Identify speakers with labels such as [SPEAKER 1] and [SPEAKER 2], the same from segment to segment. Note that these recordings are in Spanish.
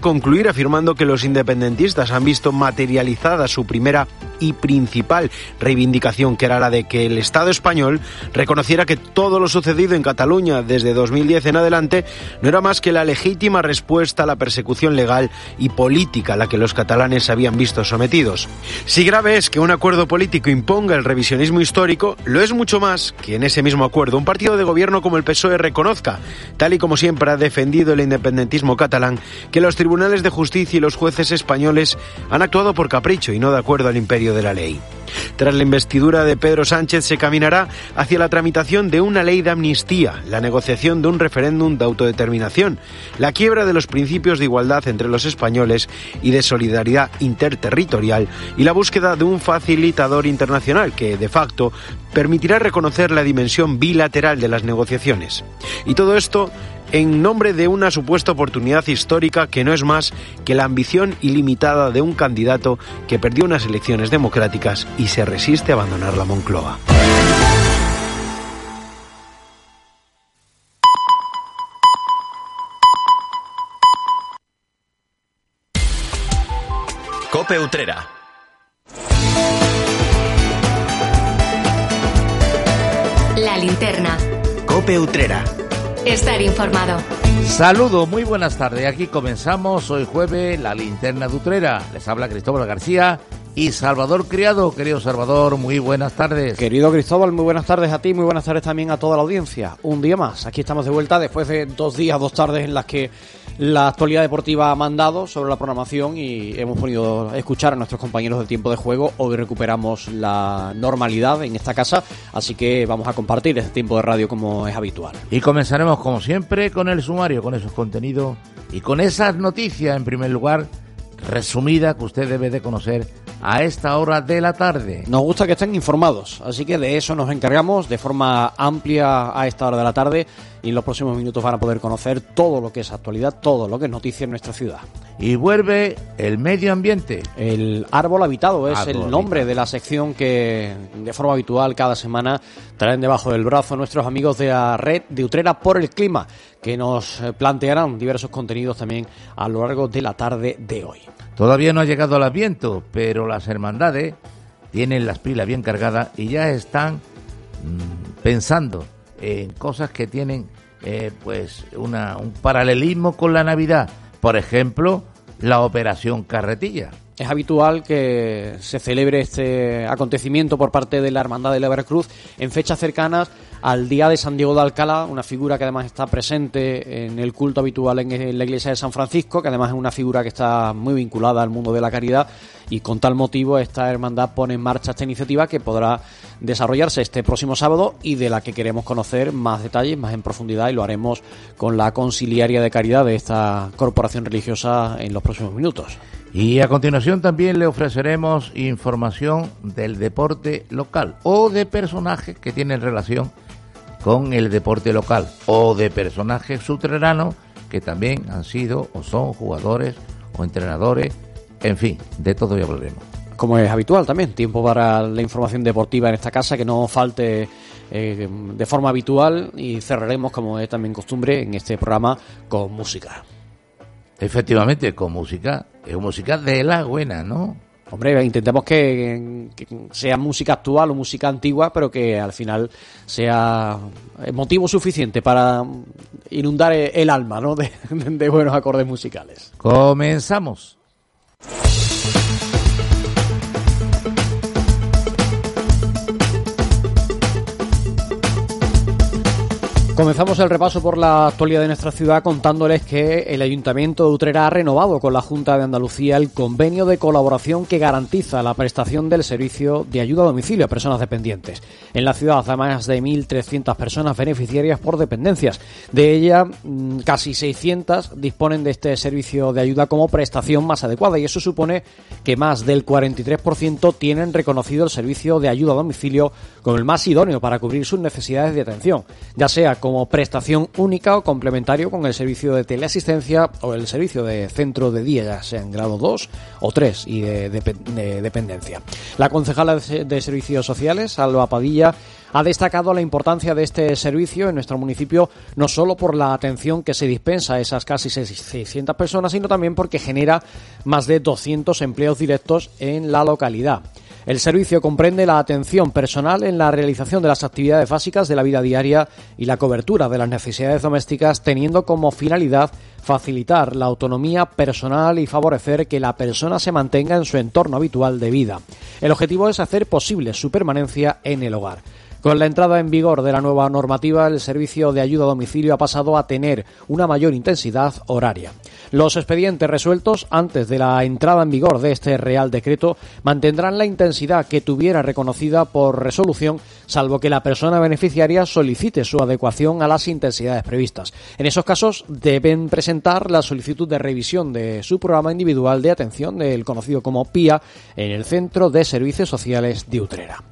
[SPEAKER 1] concluir afirmando que los independentistas han visto materializada su primera y principal reivindicación, que era la de que el Estado español reconociera que todo lo sucedido en Cataluña desde 2010 en adelante no era más que la legítima respuesta a la persecución legal y política a la que los catalanes habían visto sometidos. Si grave es que un acuerdo político imponga el revisionismo histórico, lo es mucho más que en ese mismo acuerdo un partido de gobierno como el PSOE reconozca, tal y como siempre ha defendido el independentismo catalán, que los tribunales de justicia y los jueces españoles han actuado por capricho y no de acuerdo al imperio de la ley. Tras la investidura de Pedro Sánchez se caminará hacia la tramitación de una ley de amnistía, la negociación de un referéndum de autodeterminación, la quiebra de los principios de igualdad entre los españoles y de solidaridad interterritorial y la búsqueda de un facilitador internacional que, de facto, permitirá reconocer la dimensión bilateral de las negociaciones. Y todo esto en nombre de una supuesta oportunidad histórica que no es más que la ambición ilimitada de un candidato que perdió unas elecciones democráticas y se resiste a abandonar la Moncloa.
[SPEAKER 2] Cope Utrera.
[SPEAKER 3] La linterna.
[SPEAKER 1] Cope Utrera.
[SPEAKER 3] Estar informado.
[SPEAKER 4] Saludo, muy buenas tardes. Aquí comenzamos hoy jueves la linterna de Utrera. Les habla Cristóbal García y Salvador Criado. Querido Salvador, muy buenas tardes.
[SPEAKER 5] Querido Cristóbal, muy buenas tardes a ti, muy buenas tardes también a toda la audiencia. Un día más, aquí estamos de vuelta después de dos días, dos tardes en las que la actualidad deportiva ha mandado sobre la programación y hemos podido escuchar a nuestros compañeros del tiempo de juego. Hoy recuperamos la normalidad en esta casa, así que vamos a compartir este tiempo de radio como es habitual.
[SPEAKER 4] Y comenzaremos como siempre con el sumario, con esos contenidos y con esas noticias en primer lugar resumida que usted debe de conocer a esta hora de la tarde.
[SPEAKER 5] Nos gusta que estén informados, así que de eso nos encargamos de forma amplia a esta hora de la tarde y en los próximos minutos van a poder conocer todo lo que es actualidad, todo lo que es noticia en nuestra ciudad.
[SPEAKER 4] Y vuelve el medio ambiente.
[SPEAKER 5] El árbol habitado es
[SPEAKER 4] Árbol
[SPEAKER 5] el nombre
[SPEAKER 4] habitado.
[SPEAKER 5] de la sección que de forma habitual cada semana traen debajo del brazo nuestros amigos de la red de Utrera por el clima, que nos plantearán diversos contenidos también a lo largo de la tarde de hoy.
[SPEAKER 4] Todavía no ha llegado el Adviento, pero las hermandades tienen las pilas bien cargadas y ya están mm, pensando en cosas que tienen eh, pues una, un paralelismo con la Navidad. Por ejemplo, la operación carretilla.
[SPEAKER 5] Es habitual que se celebre este acontecimiento por parte de la Hermandad de la Veracruz en fechas cercanas al Día de San Diego de Alcalá, una figura que además está presente en el culto habitual en la iglesia de San Francisco, que además es una figura que está muy vinculada al mundo de la caridad y con tal motivo esta hermandad pone en marcha esta iniciativa que podrá desarrollarse este próximo sábado y de la que queremos conocer más detalles, más en profundidad y lo haremos con la conciliaria de caridad de esta corporación religiosa en los próximos minutos.
[SPEAKER 4] Y a continuación también le ofreceremos información del deporte local o de personajes que tienen relación con el deporte local o de personajes subterráneos que también han sido o son jugadores o entrenadores, en fin, de todo ya hablaremos.
[SPEAKER 5] como es habitual también, tiempo para la información deportiva en esta casa, que no falte eh, de forma habitual y cerraremos, como es también costumbre, en este programa con música.
[SPEAKER 4] Efectivamente, con música, es música de la buena, ¿no?
[SPEAKER 5] Hombre, intentemos que, sea música actual o música antigua, pero que al final sea motivo suficiente para inundar el alma ¿no? de buenos acordes musicales.
[SPEAKER 4] Comenzamos.
[SPEAKER 5] Comenzamos el repaso por la actualidad de nuestra ciudad contándoles que el Ayuntamiento de Utrera ha renovado con la Junta de Andalucía el convenio de colaboración que garantiza la prestación del servicio de ayuda a domicilio a personas dependientes. En la ciudad hay más de 1.300 personas beneficiarias por dependencias. De ellas, mm, casi 600 disponen de este servicio de ayuda como prestación más adecuada y eso supone que más del 43% tienen reconocido el servicio de ayuda a domicilio como el más idóneo para cubrir sus necesidades de atención, ya sea como prestación única o complementario con el servicio de teleasistencia o el servicio de centro de día, ya sea en grado 2 o 3 y de, de- de dependencia. La concejala de, de Servicios Sociales, Alba Padilla, Ha destacado la importancia de este servicio en nuestro municipio no solo por la atención que se dispensa a esas casi 600 personas, sino también porque genera más de 200 empleos directos en la localidad. El servicio comprende la atención personal en la realización de las actividades básicas de la vida diaria y la cobertura de las necesidades domésticas, teniendo como finalidad facilitar la autonomía personal y favorecer que la persona se mantenga en su entorno habitual de vida. El objetivo es hacer posible su permanencia en el hogar. Con la entrada en vigor de la nueva normativa, el servicio de ayuda a domicilio ha pasado a tener una mayor intensidad horaria. Los expedientes resueltos antes de la entrada en vigor de este Real Decreto mantendrán la intensidad que tuviera reconocida por resolución, salvo que la persona beneficiaria solicite su adecuación a las intensidades previstas. En esos casos deben presentar la solicitud de revisión de su programa individual de atención del conocido como PIA en el Centro de Servicios Sociales de Utrera.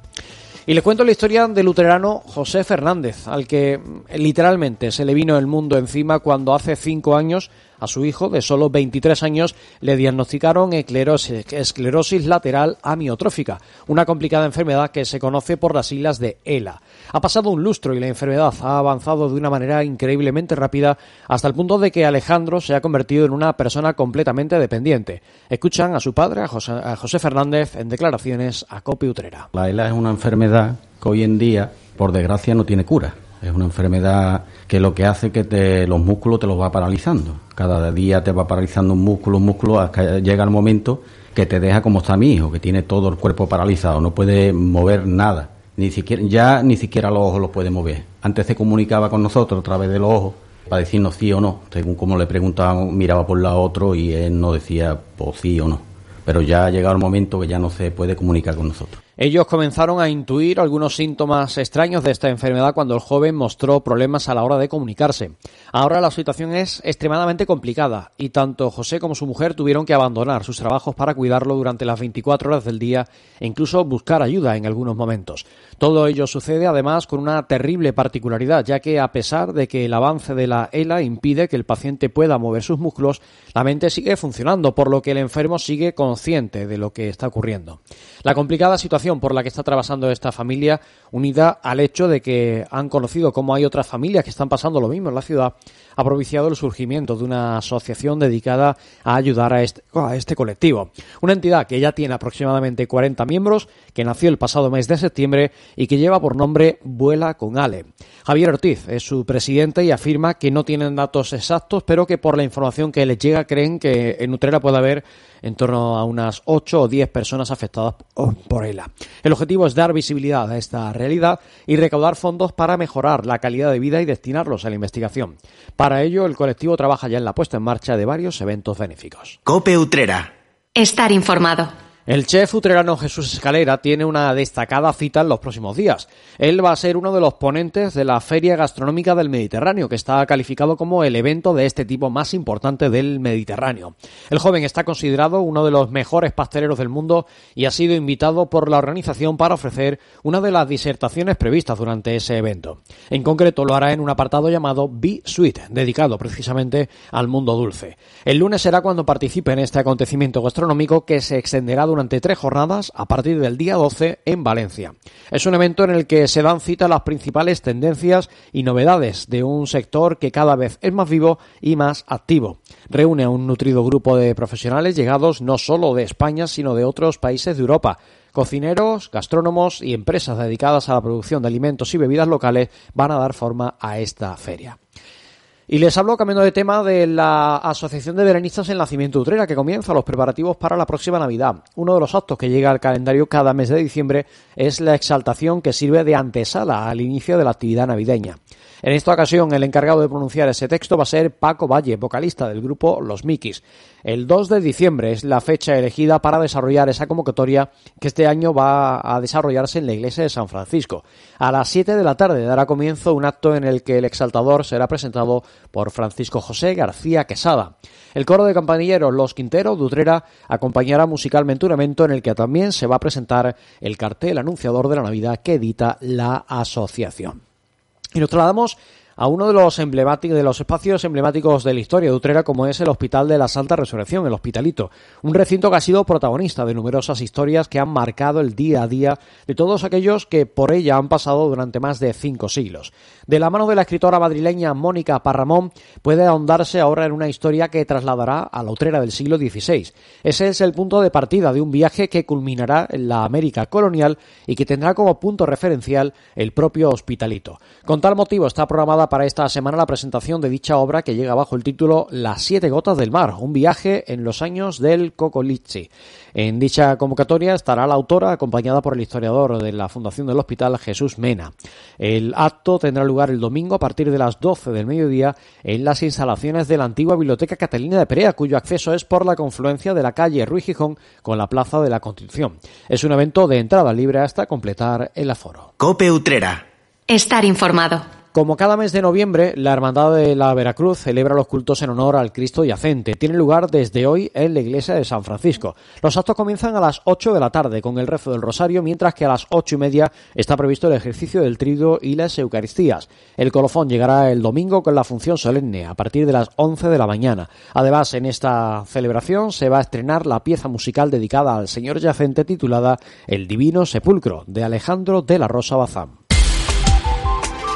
[SPEAKER 5] Y les cuento la historia del luterano José Fernández, al que literalmente se le vino el mundo encima cuando hace cinco años a su hijo, de solo 23 años, le diagnosticaron esclerosis, lateral amiotrófica, una complicada enfermedad que se conoce por las siglas de ELA. Ha pasado un lustro y la enfermedad ha avanzado de una manera increíblemente rápida hasta el punto de que Alejandro se ha convertido en una persona completamente dependiente. Escuchan a su padre, a José, Fernández, en declaraciones a Copi Utrera.
[SPEAKER 2] La ELA es una enfermedad que hoy en día, por desgracia, no tiene cura. Es una enfermedad que lo que hace que te, los músculos te los va paralizando. Cada día te va paralizando un músculo, un músculo, hasta llega el momento que te deja como está mi hijo, que tiene todo el cuerpo paralizado, no puede mover nada. Ni siquiera, ya ni siquiera los ojos los puede mover. Antes se comunicaba con nosotros a través de los ojos para decirnos sí o no. Según como le preguntaban, miraba por lado otro y él no decía pues, sí o no. Pero ya ha llegado el momento que ya no se puede comunicar con nosotros.
[SPEAKER 5] Ellos comenzaron a intuir algunos síntomas extraños de esta enfermedad cuando el joven mostró problemas a la hora de comunicarse. Ahora la situación es extremadamente complicada y tanto José como su mujer tuvieron que abandonar sus trabajos para cuidarlo durante las 24 horas del día e incluso buscar ayuda en algunos momentos. Todo ello sucede además con una terrible particularidad, ya que a pesar de que el avance de la ELA impide que el paciente pueda mover sus músculos, la mente sigue funcionando, por lo que el enfermo sigue consciente de lo que está ocurriendo. La complicada situación por la que está atravesando esta familia, unida al hecho de que han conocido cómo hay otras familias que están pasando lo mismo en la ciudad, ha propiciado el surgimiento de una asociación dedicada a ayudar a este, este colectivo. Una entidad que ya tiene aproximadamente 40 miembros, que nació el pasado mes de septiembre y que lleva por nombre Vuela con Ale. Javier Ortiz es su presidente y afirma que no tienen datos exactos, pero que por la información que les llega creen que en Utrera puede haber en torno a unas 8 o 10 personas afectadas por ELA. El objetivo es dar visibilidad a esta realidad y recaudar fondos para mejorar la calidad de vida y destinarlos a la investigación. Ello, el colectivo trabaja ya en la puesta en marcha de varios eventos benéficos.
[SPEAKER 3] Cope Utrera. Estar informado.
[SPEAKER 5] El chef utrerano Jesús Escalera tiene una destacada cita en los próximos días. Él va a ser uno de los ponentes de la Feria Gastronómica del Mediterráneo, que está calificado como el evento de este tipo más importante del Mediterráneo. El joven está considerado uno de los mejores pasteleros del mundo y ha sido invitado por la organización para ofrecer una de las disertaciones previstas durante ese evento. En concreto lo hará en un apartado llamado Be Sweet, dedicado precisamente al mundo dulce. El lunes será cuando participe en este acontecimiento gastronómico que se extenderá durante tres jornadas a partir del día 12 en Valencia. Es un evento en el que se dan cita las principales tendencias y novedades de un sector que cada vez es más vivo y más activo. Reúne a un nutrido grupo de profesionales llegados no solo de España, sino de otros países de Europa. Cocineros, gastrónomos y empresas dedicadas a la producción de alimentos y bebidas locales van a dar forma a esta feria. Y les hablo cambiando de tema de la Asociación de Veranistas en Nacimiento Utrera, que comienza los preparativos para la próxima Navidad. Uno de los actos que llega al calendario cada mes de diciembre es la exaltación que sirve de antesala al inicio de la actividad navideña. En esta ocasión, el encargado de pronunciar ese texto va a ser Paco Valle, vocalista del grupo Los Mikis. El 2 de diciembre es la fecha elegida para desarrollar esa convocatoria que este año va a desarrollarse en la iglesia de San Francisco. A las 7 de la tarde dará comienzo un acto en el que el exaltador será presentado por Francisco José García Quesada. El coro de campanilleros Los Quinteros de Utrera acompañará musicalmente un evento en el que también se va a presentar el cartel anunciador de la Navidad que edita la asociación. Y nos trasladamos a uno de los emblemáticos, de los espacios emblemáticos de la historia de Utrera, como es el Hospital de la Santa Resurrección, el Hospitalito. Un recinto que ha sido protagonista de numerosas historias que han marcado el día a día de todos aquellos que por ella han pasado durante más de cinco siglos. De la mano de la escritora madrileña Mónica Parramón, puede ahondarse ahora en una historia que trasladará a la Utrera del siglo XVI. Ese es el punto de partida de un viaje que culminará en la América colonial y que tendrá como punto referencial el propio Hospitalito. Con tal motivo está programada para esta semana la presentación de dicha obra que llega bajo el título Las siete gotas del mar, un viaje en los años del Cocoliche. En dicha convocatoria estará la autora acompañada por el historiador de la Fundación del Hospital Jesús Mena. El acto tendrá lugar el domingo a partir de las 12 del mediodía en las instalaciones de la antigua Biblioteca Catalina de Perea, cuyo acceso es por la confluencia de la calle Ruiz Gijón con la Plaza de la Constitución. Es un evento de entrada libre hasta completar el aforo.
[SPEAKER 3] Cope Utrera. Estar informado.
[SPEAKER 5] Como cada mes de noviembre, la Hermandad de la Veracruz celebra los cultos en honor al Cristo yacente. Tiene lugar desde hoy en la iglesia de San Francisco. Los actos comienzan a las 8 de la tarde con el rezo del Rosario, mientras que a las ocho y media está previsto el ejercicio del trigo y las Eucaristías. El colofón llegará el domingo con la función solemne a partir de las 11 de la mañana. Además, en esta celebración se va a estrenar la pieza musical dedicada al Señor yacente titulada El Divino Sepulcro de Alejandro de la Rosa Bazán.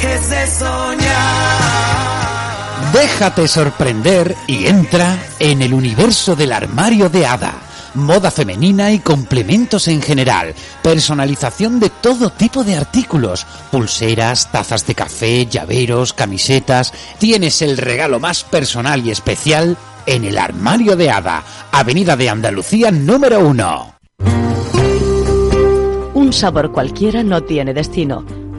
[SPEAKER 6] Dejes de soñar.
[SPEAKER 7] Déjate sorprender y entra en el universo del armario de hada. Moda femenina y complementos en general. Personalización de todo tipo de artículos. Pulseras, tazas de café, llaveros, camisetas. Tienes el regalo más personal y especial en el armario de hada. Avenida de Andalucía número 1.
[SPEAKER 8] Un sabor cualquiera no tiene destino.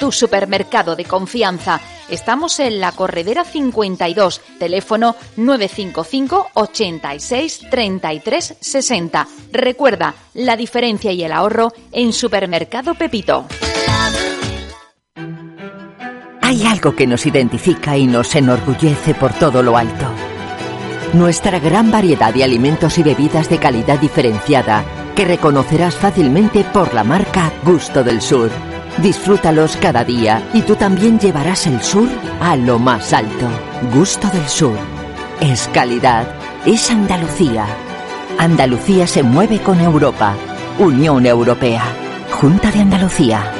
[SPEAKER 9] tu supermercado de confianza. Estamos en la Corredera 52, teléfono 955 86 33 60. Recuerda, la diferencia y el ahorro en Supermercado Pepito.
[SPEAKER 10] Hay algo que nos identifica y nos enorgullece por todo lo alto. Nuestra gran variedad de alimentos y bebidas de calidad diferenciada que reconocerás fácilmente por la marca Gusto del Sur. Disfrútalos cada día y tú también llevarás el sur a lo más alto. Gusto del Sur. Es calidad. Es Andalucía. Andalucía se mueve con Europa. Unión Europea. Junta de Andalucía.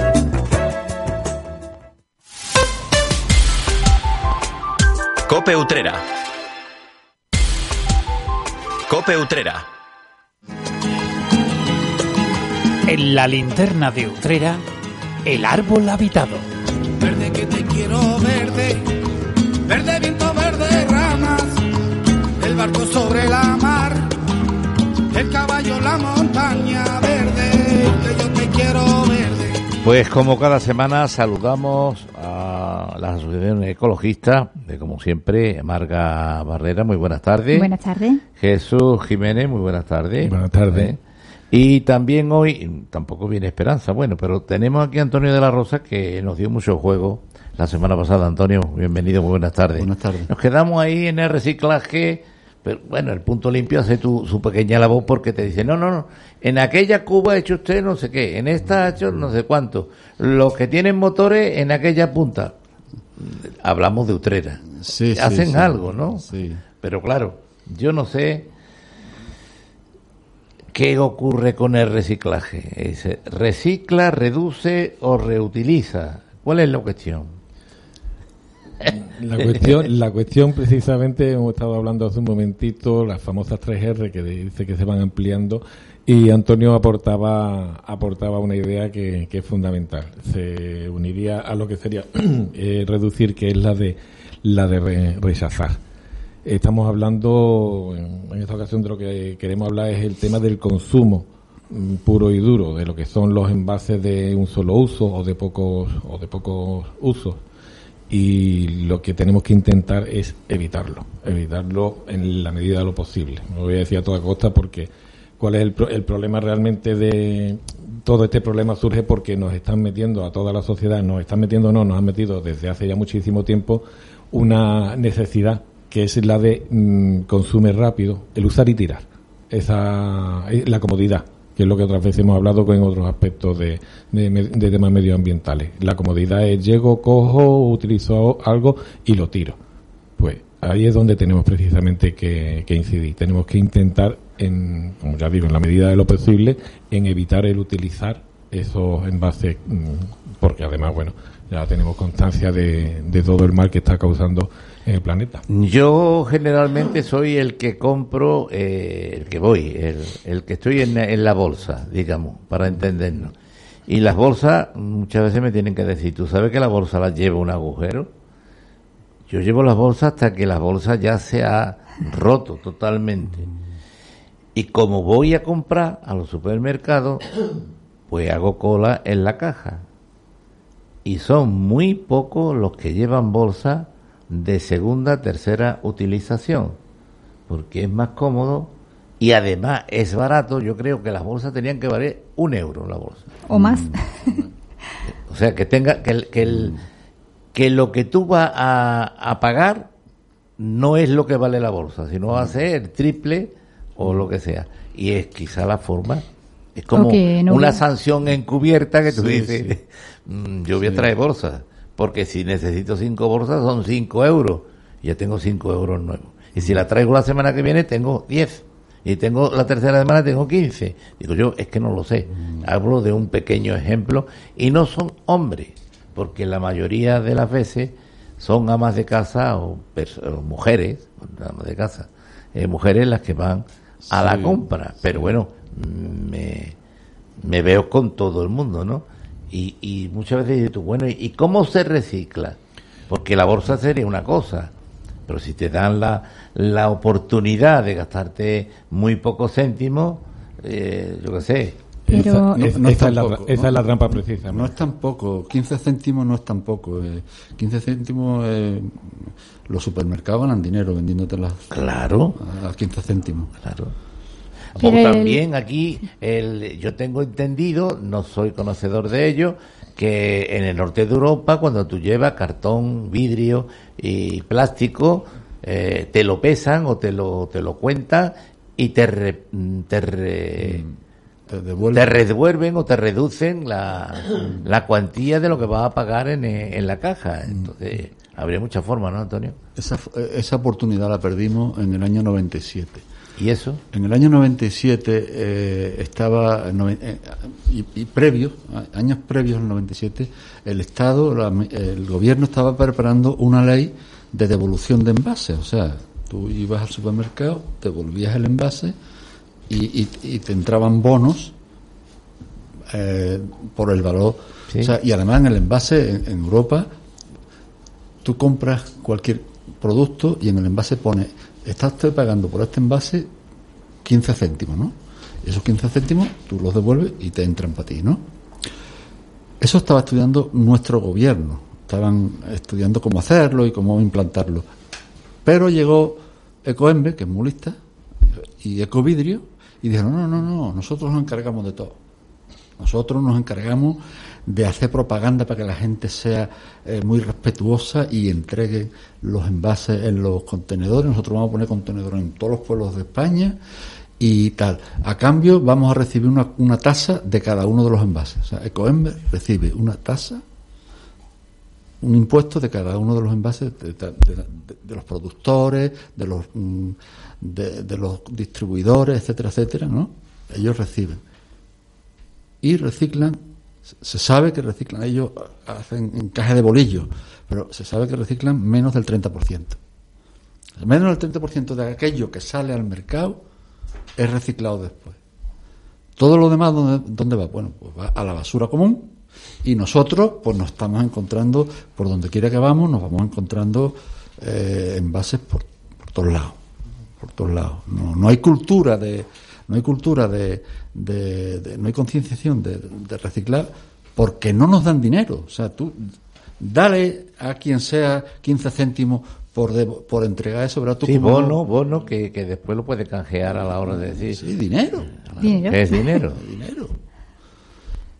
[SPEAKER 3] Cope Utrera. Cope Utrera.
[SPEAKER 7] En la linterna de Utrera, el árbol habitado.
[SPEAKER 6] Verde que te quiero verde, verde viento, verde ramas, el barco sobre la mar, el caballo, la montaña verde, que yo te quiero verde.
[SPEAKER 4] Pues como cada semana saludamos a las asociaciones ecologistas, siempre, Marga Barrera, muy buenas tardes.
[SPEAKER 11] Buenas tardes.
[SPEAKER 4] Jesús Jiménez, muy buenas tardes.
[SPEAKER 12] Buenas tardes.
[SPEAKER 4] ¿Eh? Y también hoy, tampoco viene Esperanza, bueno, pero tenemos aquí a Antonio de la Rosa que nos dio mucho juego la semana pasada. Antonio, bienvenido, muy buenas tardes.
[SPEAKER 2] Buenas tardes.
[SPEAKER 4] Nos quedamos ahí en el reciclaje, pero bueno, el punto limpio hace tu, su pequeña labor porque te dice, no, no, no, en aquella cuba ha hecho usted no sé qué, en esta ha hecho no sé cuánto, los que tienen motores en aquella punta. Hablamos de Utrera.
[SPEAKER 2] Sí,
[SPEAKER 4] Hacen
[SPEAKER 2] sí.
[SPEAKER 4] algo, ¿no?
[SPEAKER 2] Sí.
[SPEAKER 4] Pero claro, yo no sé qué ocurre con el reciclaje. ¿Recicla, reduce o reutiliza? ¿Cuál es la cuestión?
[SPEAKER 12] La cuestión, la cuestión precisamente, hemos estado hablando hace un momentito, las famosas 3R que dice que se van ampliando y Antonio aportaba, aportaba una idea que, que es fundamental. Se uniría a lo que sería eh, reducir, que es la de, la de re- rechazar. Estamos hablando, en, esta ocasión de lo que queremos hablar es el tema del consumo mm, puro y duro, de lo que son los envases de un solo uso o de pocos, o de pocos usos y lo que tenemos que intentar es evitarlo, evitarlo en la medida de lo posible. No voy a decir a toda costa porque cuál es el, el problema realmente de todo este problema surge porque nos están metiendo a toda la sociedad, nos están metiendo, no, nos han metido desde hace ya muchísimo tiempo una necesidad que es la de mm, consume rápido, el usar y tirar, esa la comodidad que es lo que otras veces hemos hablado con otros aspectos de, de, temas medioambientales. La comodidad es llego, cojo, utilizo algo y lo tiro. Pues ahí es donde tenemos precisamente que incidir. Tenemos que intentar, en, como ya digo, en la medida de lo posible, en evitar el utilizar esos envases, mm, porque además, bueno, ya tenemos constancia de, de todo el mal que está causando en el planeta.
[SPEAKER 4] Yo generalmente soy el que compro, eh, el que voy, el, el que estoy en, en la bolsa, digamos, para entendernos. Y las bolsas muchas veces me tienen que decir, ¿tú sabes que la bolsa la lleva un agujero? Yo llevo las bolsas hasta que la bolsa ya se ha roto totalmente. Y como voy a comprar a los supermercados, pues hago cola en la caja. Y son muy pocos los que llevan bolsa de segunda, tercera utilización, porque es más cómodo y además es barato. Yo creo que las bolsas tenían que valer un euro la bolsa.
[SPEAKER 11] O más.
[SPEAKER 4] O sea, que tenga que, el- que, el- que lo que tú vas a, a pagar no es lo que vale la bolsa, sino va a ser el triple o lo que sea. Y es quizá la forma. Es como
[SPEAKER 11] no
[SPEAKER 4] una sanción encubierta que tú
[SPEAKER 2] Sí,
[SPEAKER 4] dices, "Mm, yo voy a traer bolsas, porque si necesito cinco bolsas son cinco euros. Y ya tengo cinco euros nuevos. Y si la traigo la semana que viene, tengo diez. Y tengo la tercera semana, tengo quince. Digo yo, es que no lo sé. Hablo de un pequeño ejemplo. Y no son hombres, porque la mayoría de las veces son amas de casa o mujeres, amas de casa, eh, mujeres las que van a la
[SPEAKER 2] Sí,
[SPEAKER 4] compra. Pero bueno, me, me veo con todo el mundo, ¿no? Y, y muchas veces dices tú, bueno, ¿y cómo se recicla? Porque la bolsa sería una cosa, pero si te dan la, la oportunidad de gastarte muy pocos céntimos, eh, yo qué sé.
[SPEAKER 11] Pero-
[SPEAKER 12] Esa-
[SPEAKER 2] No- no
[SPEAKER 12] esa, es la,
[SPEAKER 2] tampoco,
[SPEAKER 12] esa
[SPEAKER 2] ¿no?
[SPEAKER 12] es la trampa precisa.
[SPEAKER 2] No es tan poco, 15 céntimos no es tan poco. eh, 15 céntimos, eh, los supermercados ganan dinero vendiéndote las
[SPEAKER 4] Claro.
[SPEAKER 2] a 15 céntimos.
[SPEAKER 4] Claro.
[SPEAKER 11] Pero
[SPEAKER 4] o
[SPEAKER 11] el-
[SPEAKER 4] también aquí, el, yo tengo entendido, no soy conocedor de ello, que en el norte de Europa, cuando tú llevas cartón, vidrio y plástico, eh, te lo pesan o te lo, te lo cuentan y te, re- te, re-
[SPEAKER 2] Te devuelven.
[SPEAKER 4] te redevuelven o te reducen la, la cuantía de lo que vas a pagar en, en la caja. Entonces, habría muchas formas, ¿no, Antonio?
[SPEAKER 2] Esa, esa oportunidad la perdimos en el año 97.
[SPEAKER 4] ¿Y eso?
[SPEAKER 2] En el año 97 eh, estaba, eh, y, y previo, a- años previos al 97, el Estado, la- el gobierno estaba preparando una ley
[SPEAKER 11] de devolución de envases. O sea, tú ibas al supermercado, devolvías el envase y, te entraban bonos eh, por el valor. O sea, y además en el envase en, Europa, tú compras cualquier producto y en el envase pone, estás pagando por este envase 15 céntimos, ¿no? Esos 15 céntimos tú los devuelves y te entran para ti, ¿no? Eso estaba estudiando nuestro gobierno, estaban estudiando cómo hacerlo y cómo implantarlo. Pero llegó Ecoembe, que es muy lista, y Ecovidrio, y dijeron, no, no, no, nosotros nos encargamos de todo. Nosotros nos encargamos de hacer propaganda para que la gente sea eh, muy respetuosa y entregue los envases en los contenedores. Nosotros vamos a poner contenedores en todos los pueblos de España y tal. A cambio vamos a recibir una, una tasa de cada uno de los envases. O sea, Ecoember recibe una tasa, un impuesto de cada uno de los envases de, los productores, de los, mm, de, los distribuidores, etcétera, etcétera, ¿no? Ellos reciben. Y reciclan, se sabe que reciclan, ellos hacen encaje de bolillo, pero se sabe que reciclan menos del 30%. Menos del 30% de aquello que sale al mercado es reciclado después. Todo lo demás, ¿dónde, va? Bueno, pues va a la basura común y nosotros pues nos estamos encontrando, por donde quiera que vamos, nos vamos encontrando eh, envases por, todos lados. Por todos lados. No, no hay cultura de, no hay cultura de, de, no hay concienciación de, de, reciclar porque no nos dan dinero. O sea, tú dale a quien sea 15 céntimos por, por entregar eso, ¿verdad?
[SPEAKER 4] sí, bono, bono que, que, después lo puede canjear a la hora de decir.
[SPEAKER 11] Sí, dinero.
[SPEAKER 4] ¿Dinero? Es dinero. dinero.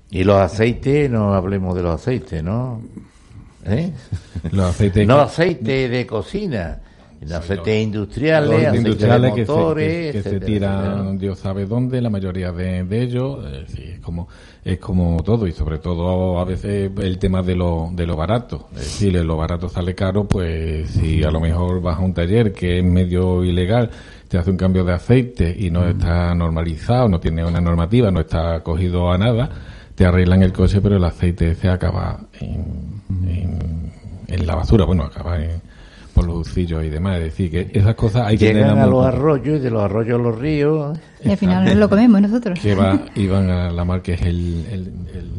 [SPEAKER 4] Y los aceites, no hablemos de los aceites, ¿no? ¿Eh?
[SPEAKER 12] Los aceites.
[SPEAKER 4] no aceite de cocina. Los aceites industriales, aceites industriales de motores,
[SPEAKER 12] que se, tiran Dios sabe dónde, la mayoría de, de ellos, es como es como todo y sobre todo a veces el tema de lo, de lo barato. Es decir, lo barato sale caro, pues si a lo mejor vas a un taller que es medio ilegal, te hace un cambio de aceite y no está normalizado, no tiene una normativa, no está cogido a nada, te arreglan el coche, pero el aceite se acaba en, en, en la basura, bueno, acaba en por los ucillos y demás. Es decir, que esas cosas hay
[SPEAKER 4] que
[SPEAKER 12] Llegan
[SPEAKER 4] a los arroyos y de los arroyos a los ríos.
[SPEAKER 13] Y al final lo comemos nosotros.
[SPEAKER 12] Que va, y van a la mar que es el,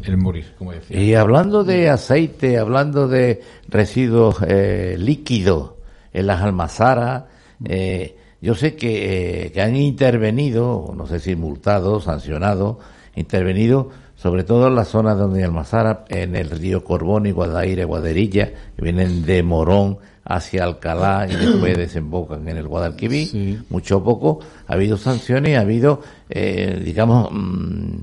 [SPEAKER 12] el, morir, como decía.
[SPEAKER 4] Y hablando de aceite, hablando de residuos eh, líquidos en las almazaras, eh, yo sé que, eh, que han intervenido, no sé si multados, sancionados, intervenido sobre todo en las zonas donde hay almazara, en el río Corbón y Guadaire, Guaderilla, que vienen de Morón, hacia Alcalá y después desembocan en el Guadalquivir, mucho o poco, ha habido sanciones, ha habido, eh, digamos, mm,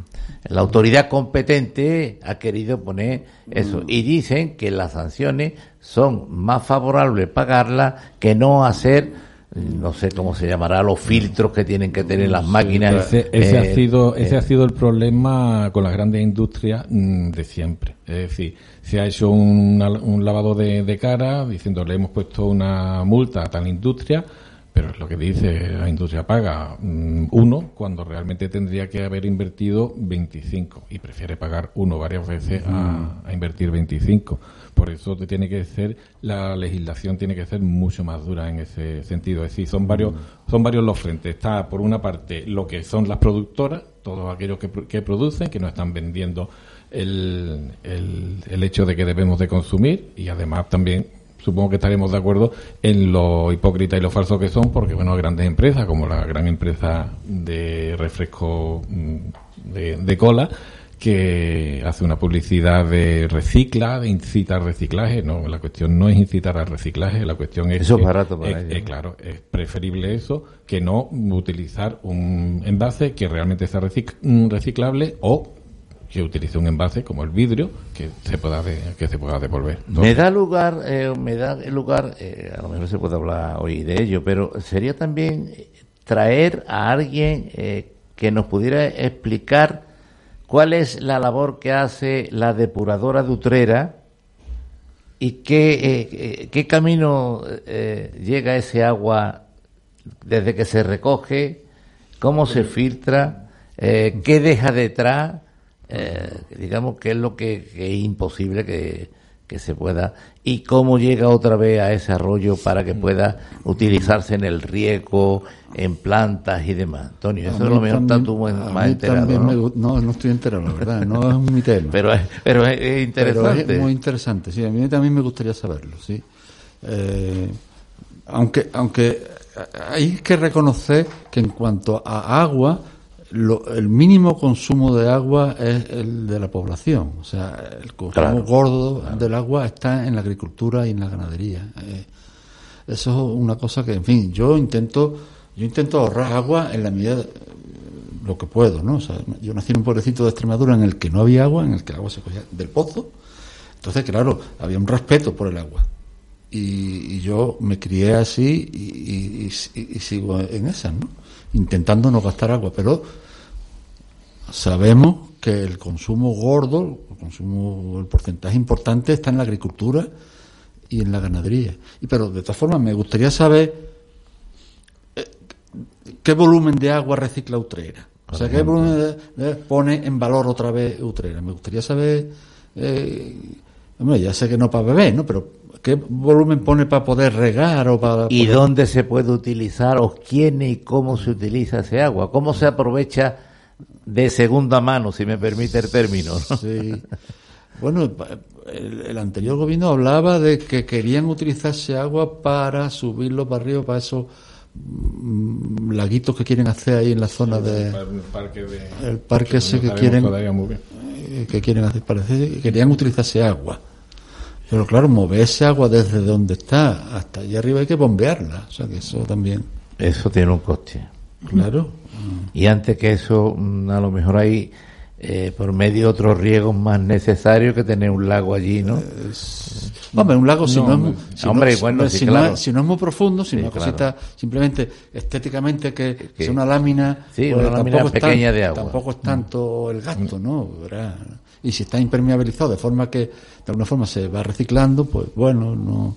[SPEAKER 4] la autoridad competente ha querido poner eso. Y dicen que las sanciones son más favorables pagarlas que no hacer no sé cómo se llamará los filtros que tienen que tener las máquinas
[SPEAKER 12] ese, ha eh, sido ese ha sido el problema con las grandes industrias mm, de siempre. Es decir se ha hecho un lavado de, cara diciendo le hemos puesto una multa a tal industria, pero es lo que dice la industria paga mm, uno cuando realmente tendría que haber invertido 25 y prefiere pagar uno varias veces a, invertir 25. Por eso tiene que ser la legislación tiene que ser mucho más dura en ese sentido. Es decir, son varios son varios los frentes. Está por una parte lo que son las productoras, todos aquellos que, que producen, que no están vendiendo el, el, hecho de que debemos de consumir y además también supongo que estaremos de acuerdo en lo hipócrita y lo falso que son, porque bueno, grandes empresas como la gran empresa de refresco mm, de, cola, que hace una publicidad de recicla, de incita al reciclaje. No, la cuestión no es incitar al reciclaje, la cuestión es.
[SPEAKER 4] Eso es barato para
[SPEAKER 12] ellos. claro, es preferible eso que no utilizar un envase que realmente sea mm, reciclable o que utilice un envase como el vidrio que se pueda que se pueda devolver.
[SPEAKER 4] me da lugar, eh, me da lugar, eh, a lo mejor se puede hablar hoy de ello, pero sería también traer a alguien eh, que nos pudiera explicar cuál es la labor que hace la depuradora de Utrera y qué, qué camino llega ese agua desde que se recoge, cómo se filtra, qué deja detrás eh, digamos que es lo que, es imposible que, que se pueda y cómo llega otra vez a ese arroyo para que pueda utilizarse en el riego, en plantas y demás. Antonio, eso es lo mejor
[SPEAKER 11] también-
[SPEAKER 4] está tú más enterado, ¿no?
[SPEAKER 11] no, no estoy enterado, la verdad, no es mi tema.
[SPEAKER 4] Pero es, pero es- es
[SPEAKER 11] Pero
[SPEAKER 4] interesante.
[SPEAKER 11] es muy interesante, sí, a mí también me gustaría saberlo, sí. Eh, aunque, aunque hay que reconocer que en cuanto a agua, lo- el mínimo consumo de agua es el de la población. O sea, el consumo
[SPEAKER 4] Claro,
[SPEAKER 11] gordo del agua está en la agricultura y en la ganadería. Eh, eso es una cosa que, en fin, yo intento, yo intento ahorrar agua en la medida de- lo que puedo, ¿no? O sea, yo nací en un pueblecito de Extremadura en el que no había agua, en el que el agua se cogía del pozo. Entonces, claro, había un respeto por el agua. Y, y yo me crié así y- y sigo en esas, ¿no? Intentando no gastar agua, pero sabemos que el consumo gordo, el consumo, el porcentaje importante está en la agricultura y en la ganadería. Y pero de todas formas me gustaría saber eh, qué volumen de agua recicla Utrera. O sea, qué volumen de- de- pone en valor otra vez Utrera. Me gustaría saber, eh, hombre, ya sé que no para beber, ¿no? Pero qué volumen pone para poder regar o para
[SPEAKER 4] ¿Y
[SPEAKER 11] poder-
[SPEAKER 4] dónde se puede utilizar o quién y cómo se utiliza ese agua? ¿Cómo se aprovecha de segunda mano, si me permite el término? ¿no?
[SPEAKER 11] Sí. Bueno, el, el anterior gobierno hablaba de que querían utilizarse agua para subirlo para arriba, para esos mm, laguitos que quieren hacer ahí en la zona de
[SPEAKER 12] El parque de-
[SPEAKER 11] el parque ese que quieren eh, que quieren hacer parece que querían utilizarse agua pero claro mover ese agua desde donde está hasta allá arriba hay que bombearla o sea que eso también
[SPEAKER 4] Eso tiene un coste.
[SPEAKER 11] claro
[SPEAKER 4] Y antes que eso, mm, a lo mejor hay eh, por medio otros riegos más necesarios que tener un lago allí, ¿no?
[SPEAKER 11] Hombre, un lago si no,
[SPEAKER 4] No,
[SPEAKER 11] es muy,
[SPEAKER 4] hombre.
[SPEAKER 11] si no-
[SPEAKER 4] Hombre,
[SPEAKER 11] si
[SPEAKER 4] bueno,
[SPEAKER 11] no-
[SPEAKER 4] sí,
[SPEAKER 11] si no
[SPEAKER 4] claro.
[SPEAKER 11] es- si no es muy profundo, si
[SPEAKER 4] Sí,
[SPEAKER 11] no es
[SPEAKER 4] claro.
[SPEAKER 11] cosita simplemente estéticamente que,
[SPEAKER 4] Que-
[SPEAKER 11] sea una lámina,
[SPEAKER 4] Sí,
[SPEAKER 11] pues
[SPEAKER 4] una lámina
[SPEAKER 11] es
[SPEAKER 4] pequeña
[SPEAKER 11] tan-
[SPEAKER 4] de agua.
[SPEAKER 11] Tampoco es tanto el gasto, ¿no? ¿Verdad? Y si está impermeabilizado de forma que de alguna forma se va reciclando, pues bueno, no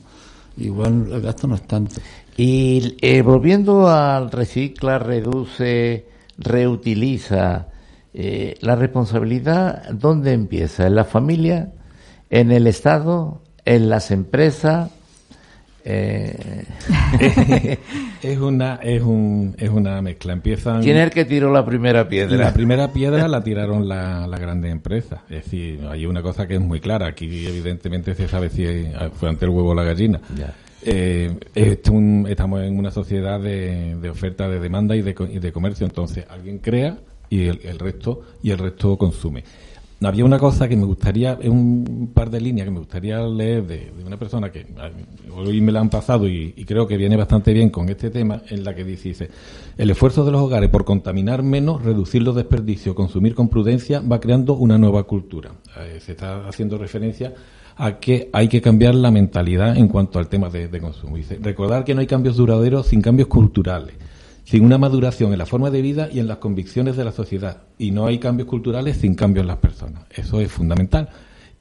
[SPEAKER 11] igual el gasto no es tanto.
[SPEAKER 4] Y eh, volviendo al recicla, reduce, reutiliza, eh, la responsabilidad, ¿dónde empieza? ¿En la familia? ¿En el Estado? ¿En las empresas? Eh,
[SPEAKER 12] es una es un es una mezcla empiezan
[SPEAKER 4] ¿Quién es el que tiró la primera piedra?
[SPEAKER 12] La primera piedra la tiraron la- las grandes empresas. Es decir, hay una cosa que es muy clara. Aquí, evidentemente, se sabe si fue ante el huevo o la gallina. Eh, es un- estamos en una sociedad de, de oferta, de demanda y de, y de comercio. Entonces, alguien crea y el, el resto y el resto consume. Había una cosa que me gustaría, un par de líneas que me gustaría leer de, de una persona que hoy me la han pasado y, y creo que viene bastante bien con este tema, en la que dice, dice, el esfuerzo de los hogares por contaminar menos, reducir los desperdicios, consumir con prudencia, va creando una nueva cultura. Eh, se está haciendo referencia a que hay que cambiar la mentalidad en cuanto al tema de, de consumo. Dice, recordar que no hay cambios duraderos sin cambios culturales sin una maduración en la forma de vida y en las convicciones de la sociedad. Y no hay cambios culturales sin cambios en las personas. Eso es fundamental.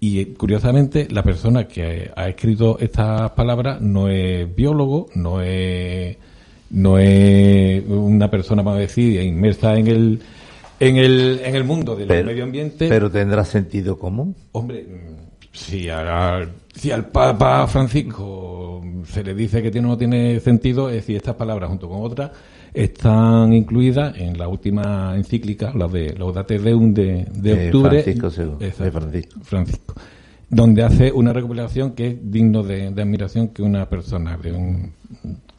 [SPEAKER 12] Y eh, curiosamente, la persona que ha escrito estas palabras no es biólogo, no es, no es una persona, vamos a decir, inmersa en el, en el, en el mundo del
[SPEAKER 4] Pero-
[SPEAKER 12] medio ambiente.
[SPEAKER 4] Pero tendrá sentido común.
[SPEAKER 12] Hombre, si, a- si al Papa Francisco se le dice que tiene, no tiene sentido, es decir, estas palabras junto con otras están incluidas en la última encíclica, la de Laudate Deum de, de
[SPEAKER 4] De
[SPEAKER 12] octubre.
[SPEAKER 4] Francisco de Francisco.
[SPEAKER 12] Francisco. Donde hace una recopilación que es digno de, de admiración que una persona de un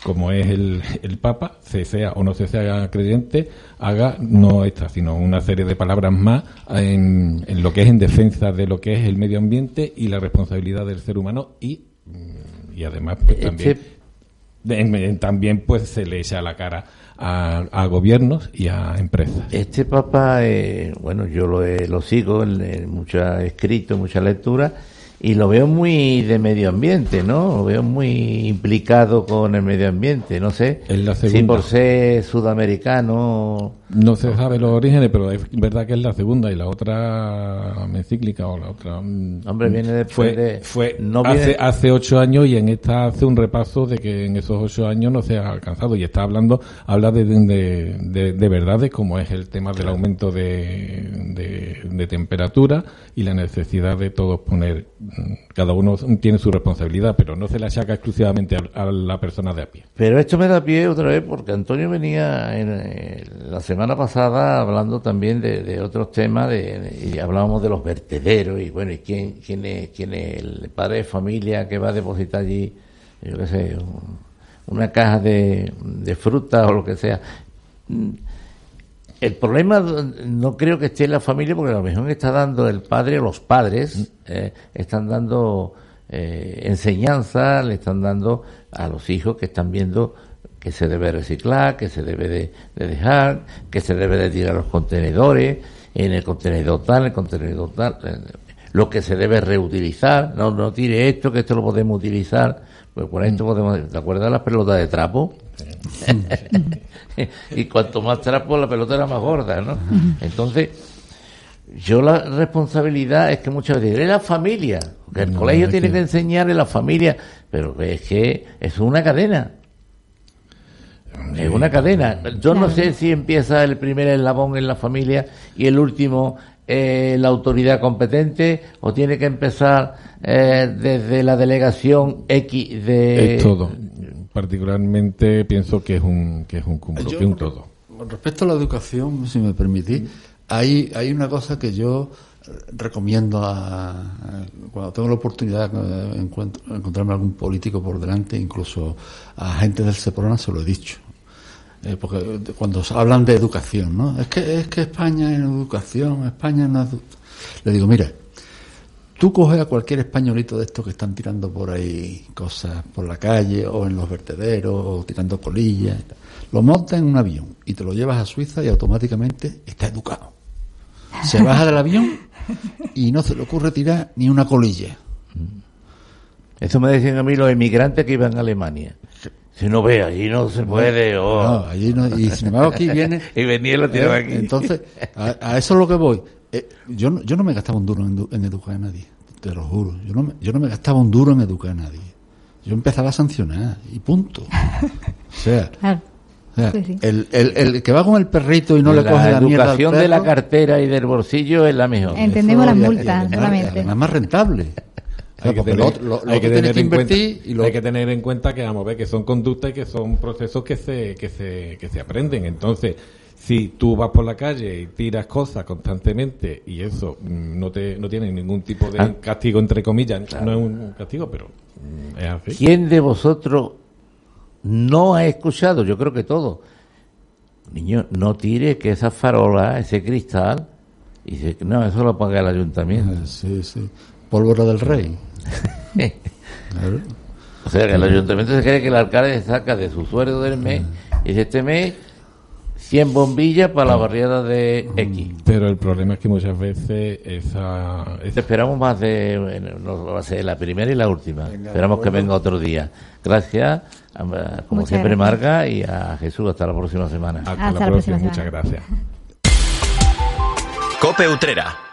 [SPEAKER 12] como es el, el Papa, se sea o no se sea creyente, haga no esta, sino una serie de palabras más en, en lo que es en defensa de lo que es el medio ambiente y la responsabilidad del ser humano y, y además pues, también, en- en- también pues se le echa la cara a, a gobiernos y a empresas.
[SPEAKER 4] Este Papa, eh, bueno, yo lo, he- lo sigo en, en mucha escrito, mucha lectura, y lo veo muy de medio ambiente, ¿no? Lo veo muy implicado con el medio ambiente, no sé
[SPEAKER 12] Es la
[SPEAKER 4] si
[SPEAKER 12] segunda.
[SPEAKER 4] por ser sudamericano
[SPEAKER 12] No se sabe los orígenes, pero es verdad que es la segunda y la otra encíclica o la otra. mm,
[SPEAKER 4] Hombre, viene después
[SPEAKER 12] fue,
[SPEAKER 4] de-
[SPEAKER 12] Fue
[SPEAKER 4] no
[SPEAKER 12] hace,
[SPEAKER 4] viene-
[SPEAKER 12] hace ocho años y en esta hace un repaso de que en esos ocho años no se ha alcanzado y está hablando, habla de, de, de, de verdades como es el tema del aumento de, de, temperatura y la necesidad de todos poner, cada uno tiene su responsabilidad, pero no se la achaca exclusivamente a, a la persona de a pie.
[SPEAKER 4] Pero esto me da pie otra vez porque Antonio venía en, eh, la semana pasada hablando también de, de otros temas de, y hablábamos de los vertederos y bueno, y quién, quién, es, quién es el padre de familia que va a depositar allí, yo qué sé, un- una caja de, de fruta o lo que sea. Mm, El problema no creo que esté en la familia porque a lo mejor está dando el padre los padres, eh, están dando eh, enseñanza, le están dando a los hijos que están viendo que se debe reciclar, que se debe de, de dejar, que se debe de tirar los contenedores, en el contenedor tal, el contenedor tal, eh, lo que se debe reutilizar, no, no tire esto, que esto lo podemos utilizar, pues por esto podemos, ¿te acuerdas de las pelotas de trapo? y cuanto más trapo la pelota era más gorda, ¿no? Entonces, yo la responsabilidad es que muchas veces es la familia, que el
[SPEAKER 12] No,
[SPEAKER 4] colegio
[SPEAKER 12] es
[SPEAKER 4] tiene
[SPEAKER 12] que-
[SPEAKER 4] que enseñar en la familia, pero es que es una cadena. Es una cadena. Yo no sé si empieza el primer eslabón en la familia y el último eh, la autoridad competente o tiene que empezar eh, desde la delegación X de...
[SPEAKER 12] Es todo. Particularmente pienso que es un, que es un cúmulo,
[SPEAKER 11] Yo-
[SPEAKER 12] que un todo.
[SPEAKER 11] Respecto a la educación, si me permitís, hay, hay una cosa que yo eh, recomiendo a, a- cuando tengo la oportunidad de encuentro- encontrarme algún político por delante, incluso a gente del Seprona se lo he dicho. Eh, porque cuando hablan de educación, ¿no? Es que, es que España en educación, España en edu- Le digo, mira, tú coges a cualquier españolito de estos que están tirando por ahí cosas por la calle o en los vertederos o tirando colillas, lo montas en un avión y te lo llevas a Suiza y automáticamente está educado. Se baja del avión y no se le ocurre tirar ni una colilla.
[SPEAKER 4] Eso me decían a mí los emigrantes que iban a Alemania. Si no ve, allí no se puede. oh.
[SPEAKER 11] No, allí no, y sin embargo aquí viene...
[SPEAKER 4] y venía y lo tiraba
[SPEAKER 11] Eh,
[SPEAKER 4] aquí.
[SPEAKER 11] Entonces, a, a eso es lo que voy. Eh, yo, no- yo no me gastaba un duro en, edu- en educar a nadie, te lo juro. Yo no, me, yo no me gastaba un duro en educar a nadie. Yo empezaba a sancionar y punto. O sea,
[SPEAKER 13] Claro.
[SPEAKER 11] o sea,
[SPEAKER 13] Sí, sí.
[SPEAKER 11] El, el, el que va con el perrito y no le
[SPEAKER 4] la
[SPEAKER 11] coge la mierda al
[SPEAKER 4] educación de la cartera y del bolsillo es la mejor.
[SPEAKER 13] Entendemos las multas solamente.
[SPEAKER 11] además más rentable.
[SPEAKER 12] Hay que, tener,
[SPEAKER 11] lo lo-
[SPEAKER 12] hay que en cuenta,
[SPEAKER 11] invertir y lo-
[SPEAKER 12] hay que tener en cuenta que vamos a ver que son conductas y que son procesos que se que se que se aprenden. Entonces, si tú vas por la calle y tiras cosas constantemente y eso mm, no te no tiene ningún tipo de
[SPEAKER 4] Ah.
[SPEAKER 12] castigo entre comillas, no es un castigo, pero mm, es así.
[SPEAKER 4] ¿Quién de vosotros no ha escuchado? Yo creo que todo. Niño, no tire que esa farola, ese cristal, y dice, no, eso lo paga el ayuntamiento.
[SPEAKER 11] Ah, Sí, sí. Pólvora del rey. Claro.
[SPEAKER 4] O sea, que el ayuntamiento se cree que el alcalde saca de su sueldo del mes y dice, este mes 100 bombillas para la barriada de X.
[SPEAKER 12] Pero el problema es que muchas veces esa,
[SPEAKER 4] Te esperamos más de, bueno, no va a ser la primera y la última. Esperamos que venga otro día. Gracias, a- como
[SPEAKER 13] Muchas
[SPEAKER 4] siempre,
[SPEAKER 13] gracias.
[SPEAKER 4] Marga, y a Jesús. Hasta la próxima semana.
[SPEAKER 12] hasta,
[SPEAKER 13] Hasta
[SPEAKER 12] la
[SPEAKER 13] la
[SPEAKER 12] próxima.
[SPEAKER 13] próxima
[SPEAKER 12] Muchas gracias.
[SPEAKER 3] Cope Utrera.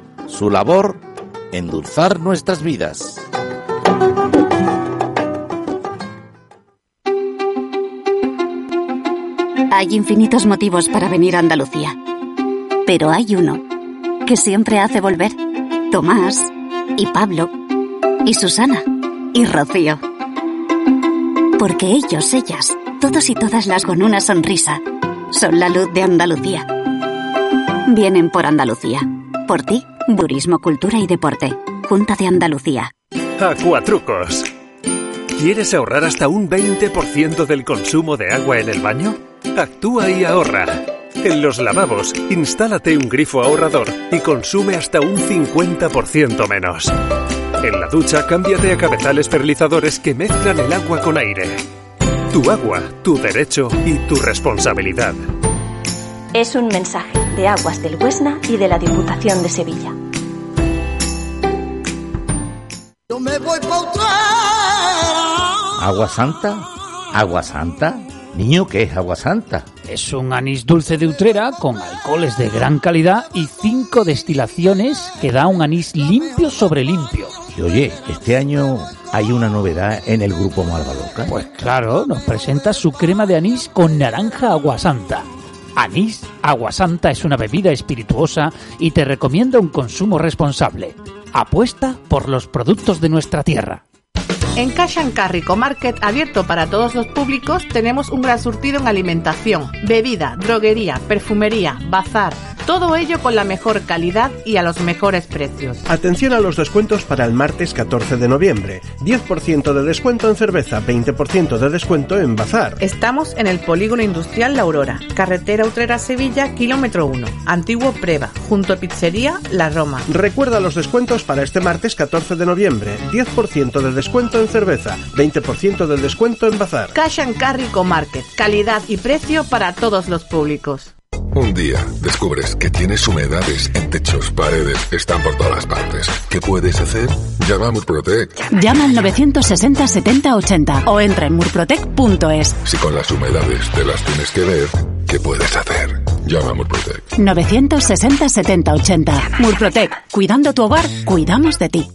[SPEAKER 14] su labor, endulzar nuestras vidas.
[SPEAKER 15] Hay infinitos motivos para venir a Andalucía. Pero hay uno que siempre hace volver. Tomás y Pablo y Susana y Rocío. Porque ellos, ellas, todos y todas las con una sonrisa, son la luz de Andalucía. Vienen por Andalucía. Por ti, Turismo, Cultura y Deporte. Junta de Andalucía.
[SPEAKER 16] Acuatrucos. ¿Quieres ahorrar hasta un 20% del consumo de agua en el baño? Actúa y ahorra. En los lavabos, instálate un grifo ahorrador y consume hasta un 50% menos. En la ducha, cámbiate a cabezales perlizadores que mezclan el agua con aire. Tu agua, tu derecho y tu responsabilidad.
[SPEAKER 17] Es un mensaje de Aguas del Huesna y de la Diputación de Sevilla.
[SPEAKER 6] Yo me voy
[SPEAKER 4] ¿Agua santa? ¿Agua santa? Niño, ¿qué es agua santa?
[SPEAKER 18] Es un anís dulce de Utrera con alcoholes de gran calidad y cinco destilaciones que da un anís limpio sobre limpio.
[SPEAKER 4] Y oye, este año hay una novedad en el grupo Malvaloca.
[SPEAKER 18] Pues claro, nos presenta su crema de anís con naranja aguasanta. Anís Aguasanta es una bebida espirituosa y te recomienda un consumo responsable. Apuesta por los productos de nuestra tierra.
[SPEAKER 19] En Cash and Carry Market, abierto para todos los públicos, tenemos un gran surtido en alimentación, bebida, droguería, perfumería, bazar, todo ello con la mejor calidad y a los mejores precios.
[SPEAKER 20] Atención a los descuentos para el martes 14 de noviembre. 10% de descuento en cerveza, 20% de descuento en bazar.
[SPEAKER 19] Estamos en el Polígono Industrial La Aurora, carretera Utrera Sevilla, kilómetro 1, antiguo Preva, junto a Pizzería La Roma.
[SPEAKER 20] Recuerda los descuentos para este martes 14 de noviembre. 10% de descuento en cerveza, 20% de descuento en bazar.
[SPEAKER 19] Cash and Carry Market, calidad y precio para todos los públicos.
[SPEAKER 21] Un día descubres que tienes humedades en techos, paredes, están por todas partes. ¿Qué puedes hacer? Llama a Murprotec.
[SPEAKER 8] Llama al 960 70 80 o entra en murprotec.es.
[SPEAKER 21] Si con las humedades te las tienes que ver, ¿qué puedes hacer? Llama a Murprotec.
[SPEAKER 8] 960 70 80. Murprotec. Cuidando tu hogar, cuidamos de ti.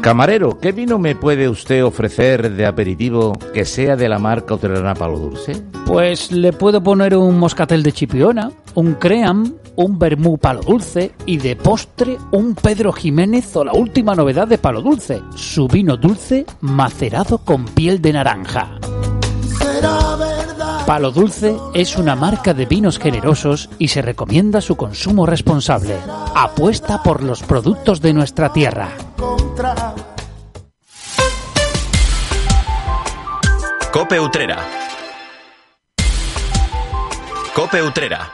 [SPEAKER 4] Camarero, ¿qué vino me puede usted ofrecer de aperitivo que sea de la marca Hotelana Palo Dulce?
[SPEAKER 18] Pues le puedo poner un moscatel de chipiona, un cream, un vermú palo dulce y de postre un Pedro Jiménez o la última novedad de palo dulce, su vino dulce macerado con piel de naranja. Palo Dulce es una marca de vinos generosos y se recomienda su consumo responsable. Apuesta por los productos de nuestra tierra.
[SPEAKER 3] Cope Utrera. Cope Utrera.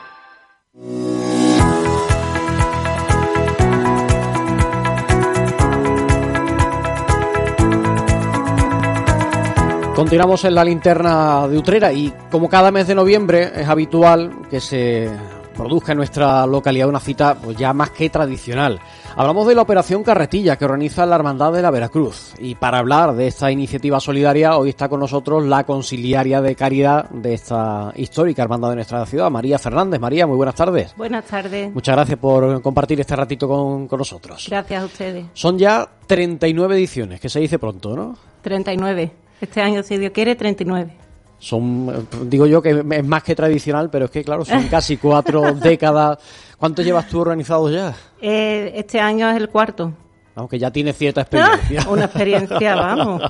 [SPEAKER 5] Continuamos en la linterna de Utrera y como cada mes de noviembre es habitual que se produzca en nuestra localidad una cita pues ya más que tradicional. Hablamos de la Operación Carretilla que organiza la Hermandad de la Veracruz y para hablar de esta iniciativa solidaria hoy está con nosotros la conciliaria de caridad de esta histórica Hermandad de nuestra ciudad, María Fernández. María, muy buenas tardes.
[SPEAKER 22] Buenas tardes.
[SPEAKER 5] Muchas gracias por compartir este ratito con, con nosotros.
[SPEAKER 22] Gracias a ustedes.
[SPEAKER 5] Son ya 39 ediciones, que se dice pronto, ¿no?
[SPEAKER 22] 39. Este año, si Dios quiere, 39.
[SPEAKER 5] Son, digo yo que es más que tradicional, pero es que, claro, son casi cuatro décadas. ¿Cuánto llevas tú organizado ya?
[SPEAKER 22] Eh, este año es el cuarto.
[SPEAKER 5] Aunque ya tiene cierta experiencia.
[SPEAKER 22] una experiencia, vamos.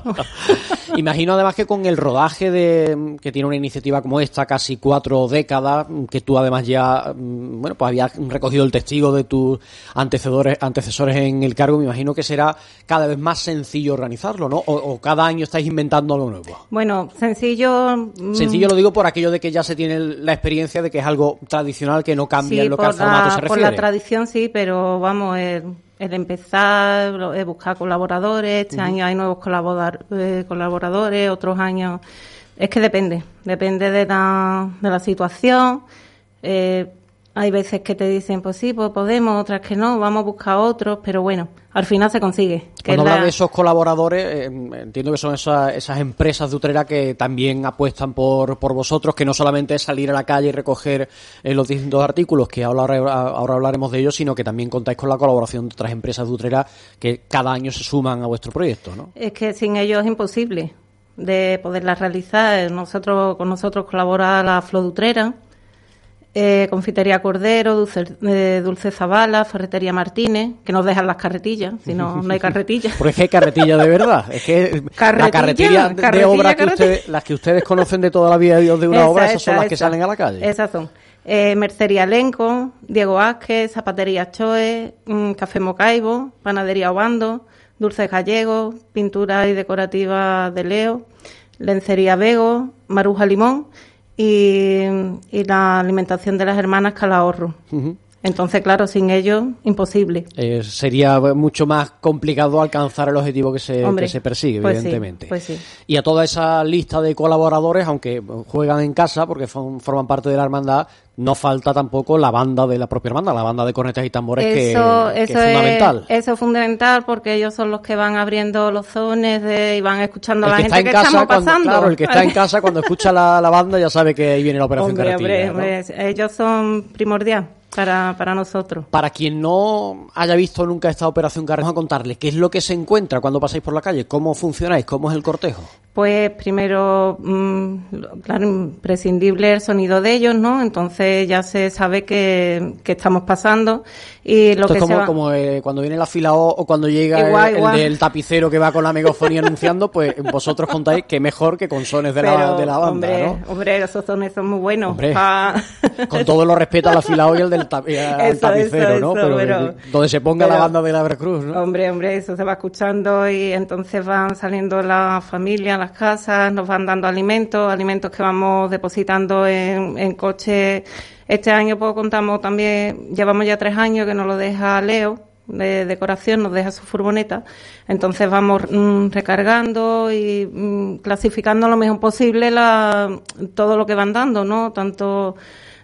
[SPEAKER 5] Imagino además que con el rodaje de que tiene una iniciativa como esta, casi cuatro décadas, que tú además ya, mm, bueno, pues habías recogido el testigo de tus antecesores, antecesores en el cargo, me imagino que será cada vez más sencillo organizarlo, ¿no? O, cada año estáis inventando algo nuevo.
[SPEAKER 22] Bueno, sencillo.
[SPEAKER 5] Mm, sencillo lo digo por aquello de que ya se tiene la experiencia de que es algo tradicional que no cambia en lo que al formato se refiere.
[SPEAKER 22] Por la tradición sí, pero vamos, el empezar, es buscar colaboradores, este año hay nuevos eh, colaboradores, otros años... Es que depende, depende de la, de la situación. Eh, hay veces que te dicen, pues sí, pues podemos, otras que no, vamos a buscar otros, pero bueno, al final se consigue.
[SPEAKER 5] Cuando hablas de esos colaboradores, eh, entiendo que son esas, esas empresas de Utrera que también apuestan por, por vosotros, que no solamente es salir a la calle y recoger eh, los distintos artículos, que ahora, ahora hablaremos de ellos, sino que también contáis con la colaboración de otras empresas de Utrera que cada año se suman a vuestro proyecto, ¿no?
[SPEAKER 22] Es que sin ellos es imposible de poderlas realizar. Nosotros, con nosotros colabora la Flo de Utrera, eh, Confitería Cordero, Dulce, eh, Dulce Zavala, Ferretería Martínez, que nos dejan las carretillas, si no, no hay carretillas.
[SPEAKER 5] Porque es que hay carretillas de verdad, es que la carretilla de, obra que ustedes, las que ustedes conocen de toda la vida de una obra, esas son las que salen a la calle.
[SPEAKER 22] Esas son. Eh, Mercería Lenco, Diego Vázquez, Zapatería Choe, mm, Café Mocaibo, Panadería Obando, dulces gallegos, pintura y decorativa de Leo, lencería Vego, maruja limón y, y la alimentación de las hermanas Calahorro. Entonces, claro, sin ellos, imposible.
[SPEAKER 5] Eh, sería mucho más complicado alcanzar el objetivo que se,
[SPEAKER 22] Hombre,
[SPEAKER 5] que se persigue,
[SPEAKER 22] pues sí,
[SPEAKER 5] evidentemente.
[SPEAKER 22] pues sí.
[SPEAKER 5] Y a toda esa lista de colaboradores, aunque juegan en casa porque forman parte de la hermandad, no falta tampoco la banda de la propia hermandad, la banda de cornetas y tambores que,
[SPEAKER 22] Eso,
[SPEAKER 5] que es fundamental.
[SPEAKER 22] eso es fundamental porque ellos son los que van abriendo los zones de, y van escuchando a la
[SPEAKER 5] que
[SPEAKER 22] gente que
[SPEAKER 5] casa,
[SPEAKER 22] estamos
[SPEAKER 5] cuando,
[SPEAKER 22] pasando.
[SPEAKER 5] claro, el que está en casa cuando escucha la, la banda ya sabe que ahí viene la operación
[SPEAKER 22] Hombre,
[SPEAKER 5] carretilla.
[SPEAKER 22] hombre,
[SPEAKER 5] ¿no?
[SPEAKER 22] hombre, ellos son primordial para, para nosotros.
[SPEAKER 5] Para quien no haya visto nunca esta operación carretilla, vamos a contarle qué es lo que se encuentra cuando pasáis por la calle, cómo funcionáis, cómo es el cortejo.
[SPEAKER 22] Pues primero, mm, claro, imprescindible el sonido de ellos, ¿no? Entonces ya se sabe que, que estamos pasando y lo
[SPEAKER 5] Esto
[SPEAKER 22] que
[SPEAKER 5] es como,
[SPEAKER 22] se va...
[SPEAKER 5] como eh, cuando viene la fila O o cuando llega
[SPEAKER 22] Igual,
[SPEAKER 5] el,
[SPEAKER 22] igual.
[SPEAKER 5] el del tapicero que va con la megafonía anunciando, pues vosotros contáis que mejor que con sones de, la,
[SPEAKER 22] Pero,
[SPEAKER 5] de la banda,
[SPEAKER 22] hombre,
[SPEAKER 5] ¿no?
[SPEAKER 22] hombre, esos sones son muy buenos.
[SPEAKER 5] Hombre.
[SPEAKER 22] pa-
[SPEAKER 5] Con todo lo respeto a la fila O y al del ta-
[SPEAKER 22] Eso,
[SPEAKER 5] tapicero,
[SPEAKER 22] eso,
[SPEAKER 5] ¿no? pero, donde se ponga la
[SPEAKER 22] pero-
[SPEAKER 5] banda de la Veracruz, ¿no?
[SPEAKER 22] Hombre, hombre, eso se va escuchando y entonces van saliendo las familias, las casas, nos van dando alimentos, alimentos que vamos depositando en, en coches. Este año pues contamos también, llevamos ya tres años que nos lo deja Leo de decoración, nos deja su furgoneta. Entonces vamos mm, recargando y mm, clasificando lo mejor posible la, todo lo que van dando, ¿no? Tanto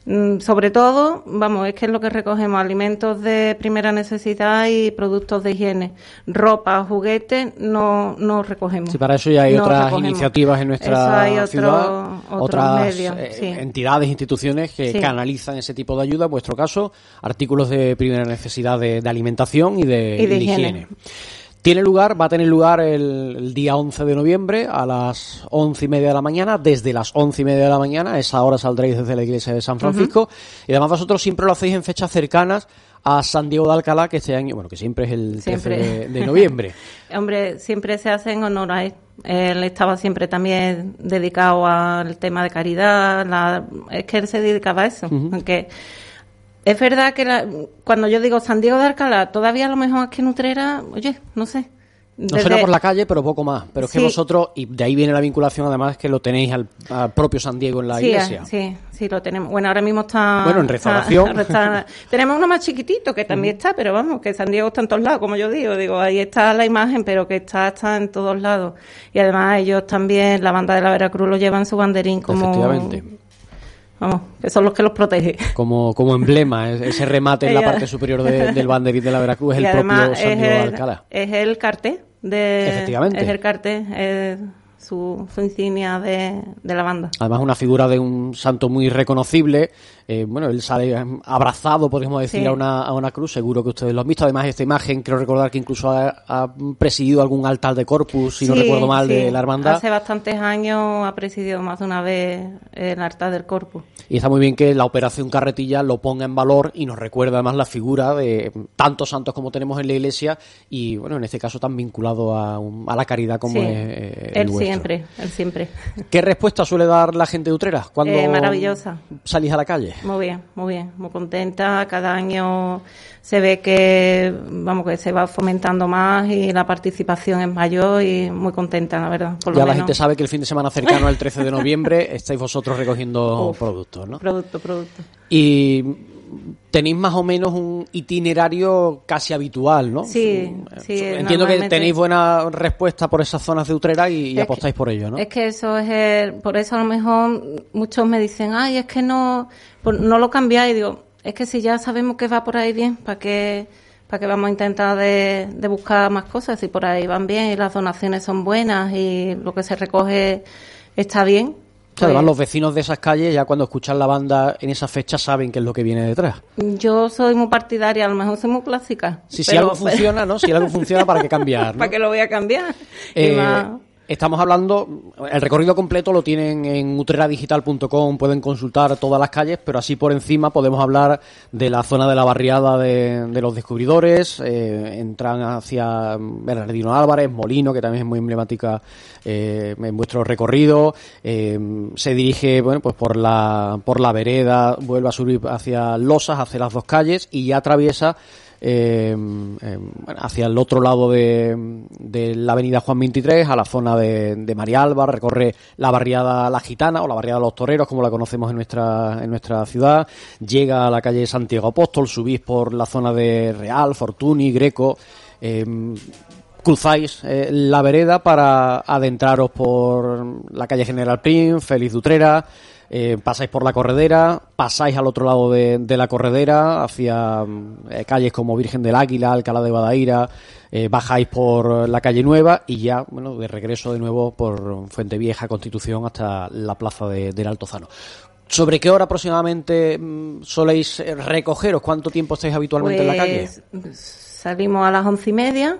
[SPEAKER 22] Sobre todo, vamos, es que es lo que recogemos, alimentos de primera necesidad y productos de higiene. Ropa, juguetes, no, no recogemos.
[SPEAKER 5] Sí, para eso ya hay
[SPEAKER 22] No
[SPEAKER 5] otras
[SPEAKER 22] recogemos.
[SPEAKER 5] iniciativas en nuestra
[SPEAKER 22] hay otro-
[SPEAKER 5] ciudad, otras eh,
[SPEAKER 22] sí.
[SPEAKER 5] entidades, instituciones que
[SPEAKER 22] Sí.
[SPEAKER 5] canalizan ese tipo de ayuda. En vuestro caso, artículos de primera necesidad de, de alimentación y de,
[SPEAKER 22] Y de
[SPEAKER 5] y de
[SPEAKER 22] higiene.
[SPEAKER 5] Tiene lugar, va a tener lugar el, el día 11 de noviembre a las once y media de la mañana. Desde las once y media de la mañana, esa hora saldréis desde la iglesia de San Francisco. Y además vosotros siempre lo hacéis en fechas cercanas a San Diego de Alcalá, que este año, bueno, que siempre es el 13
[SPEAKER 22] Siempre.
[SPEAKER 5] de, de noviembre.
[SPEAKER 22] Hombre, siempre se hace en honor a él. Él estaba siempre también dedicado al tema de caridad. La, es que él se dedicaba a eso. Aunque es verdad que la- cuando yo digo San Diego de Alcalá, todavía a lo mejor aquí en Utrera, oye, no sé.
[SPEAKER 5] No suena por la calle, pero poco más. Pero es que vosotros, y de ahí viene la vinculación, además, que lo tenéis al, al propio San Diego en la
[SPEAKER 22] sí,
[SPEAKER 5] iglesia.
[SPEAKER 22] sí, sí, lo tenemos. Bueno, ahora mismo está.
[SPEAKER 5] Bueno, en restauración.
[SPEAKER 22] está- tenemos uno más chiquitito que también está, pero vamos, que San Diego está en todos lados, como yo digo. Digo, ahí está la imagen, pero que está, está en todos lados. Y además, ellos también, la banda de la Veracruz, lo llevan su banderín como.
[SPEAKER 5] Efectivamente.
[SPEAKER 22] Vamos, que son los que los protege.
[SPEAKER 5] Como, como emblema, es- ese remate en la parte superior de- del banderín de la Veracruz es
[SPEAKER 22] y
[SPEAKER 5] el propio San Diego de Alcalá.
[SPEAKER 22] es el cartel de.
[SPEAKER 5] Efectivamente.
[SPEAKER 22] Es el cartel, es su, su insignia de, de la banda.
[SPEAKER 5] Además, una figura de un santo muy reconocible. Eh, bueno, él sale eh, abrazado, podríamos decir,
[SPEAKER 22] Sí.
[SPEAKER 5] a, una, a una cruz. Seguro que ustedes lo han visto. Además, esta imagen, creo recordar que incluso ha, ha presidido algún altar de corpus, si no recuerdo mal,
[SPEAKER 22] sí.
[SPEAKER 5] de la hermandad.
[SPEAKER 22] Hace bastantes años ha presidido más de una vez el altar del corpus.
[SPEAKER 5] Y está muy bien que la operación carretilla lo ponga en valor y nos recuerda además la figura de tantos santos como tenemos en la iglesia y, bueno, en este caso tan vinculado a, un- a la caridad como es eh, el
[SPEAKER 22] él
[SPEAKER 5] vuestro.
[SPEAKER 22] siempre, él siempre.
[SPEAKER 5] ¿Qué respuesta suele dar la gente de Utrera cuando
[SPEAKER 22] Eh, maravillosa.
[SPEAKER 5] salís a la calle?
[SPEAKER 22] Muy bien, muy bien, muy contenta. Cada año se ve que, vamos, que se va fomentando más y la participación es mayor y muy contenta, la verdad. Por lo
[SPEAKER 5] Ya la
[SPEAKER 22] menos.
[SPEAKER 5] gente sabe que el fin de semana cercano al 13 de noviembre estáis vosotros recogiendo
[SPEAKER 22] Uf.
[SPEAKER 5] productos, ¿no?
[SPEAKER 22] Producto, producto.
[SPEAKER 5] Y tenéis más o menos un itinerario casi habitual, ¿no?
[SPEAKER 22] Sí, sí.
[SPEAKER 5] Entiendo que tenéis buena respuesta por esas zonas de Utrera y, apostáis por ello, ¿no?
[SPEAKER 22] Es que eso es el, por eso a lo mejor muchos me dicen, ay, es que no, no lo cambiáis. Digo, es que si ya sabemos que va por ahí bien, ¿para qué, para qué vamos a intentar de, de buscar más cosas? Si por ahí van bien y las donaciones son buenas y lo que se recoge está bien.
[SPEAKER 5] Sea, además,
[SPEAKER 22] pues-
[SPEAKER 5] los vecinos de esas calles ya cuando escuchan la banda en esa fecha saben qué es lo que viene detrás.
[SPEAKER 22] Yo soy muy partidaria, a lo mejor soy muy clásica.
[SPEAKER 5] Si, si
[SPEAKER 22] pero-
[SPEAKER 5] algo funciona, ¿no? Si algo funciona, ¿para qué cambiar? ¿no?
[SPEAKER 22] ¿Para qué lo voy a cambiar?
[SPEAKER 5] Eh, Estamos hablando, el recorrido completo lo tienen en utreradigital.com, pueden consultar todas las calles, pero así por encima podemos hablar de la zona de la barriada de, de los descubridores, eh, entran hacia Bernardino Álvarez, Molino, que también es muy emblemática eh, en vuestro recorrido, eh, se dirige bueno pues por la, por la vereda, vuelve a subir hacia Losas, hacia las dos calles y ya atraviesa eh, eh, hacia el otro lado de, de la avenida Juan 23, a la zona de, de Marialba, recorre la barriada La Gitana o la barriada Los Toreros, como la conocemos en nuestra, en nuestra ciudad, llega a la calle Santiago Apóstol, subís por la zona de Real, Fortuny, Greco, eh, cruzáis eh, la vereda para adentraros por la calle General Prim, Félix Dutrera, eh, pasáis por la corredera, pasáis al otro lado de, de la corredera, hacia mm, eh, calles como Virgen del Águila, Alcalá de Badaira, eh, bajáis por la calle Nueva y ya, bueno, de regreso de nuevo por Fuente Vieja, Constitución, hasta la plaza de, del Altozano. ¿Sobre qué hora aproximadamente mm, soléis recogeros? ¿Cuánto tiempo estáis habitualmente en la calle?
[SPEAKER 22] Pues, Salimos a las once y media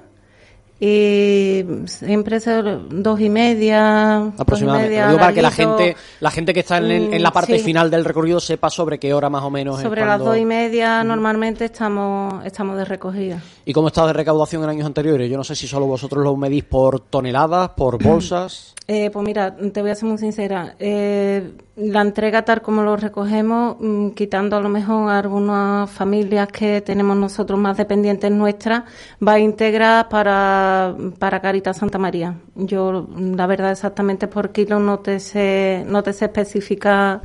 [SPEAKER 22] y siempre son dos y media. dos y
[SPEAKER 5] aproximadamente.
[SPEAKER 22] media,
[SPEAKER 5] Lo digo para que la gente, la gente que está en, en la parte
[SPEAKER 22] sí.
[SPEAKER 5] final del recorrido sepa sobre qué hora más o menos
[SPEAKER 22] Sobre las dos y media normalmente estamos, estamos de recogida.
[SPEAKER 5] ¿Y cómo está de recaudación en años anteriores? Yo no sé si solo vosotros lo medís por toneladas, por bolsas.
[SPEAKER 22] Eh, pues mira, te voy a ser muy sincera. Eh, la entrega tal como lo recogemos, mm, quitando a lo mejor algunas familias que tenemos nosotros más dependientes nuestras, va íntegra para, para Caritas Santa María. Yo, la verdad, exactamente por kilo no te sé, no te sé especificar.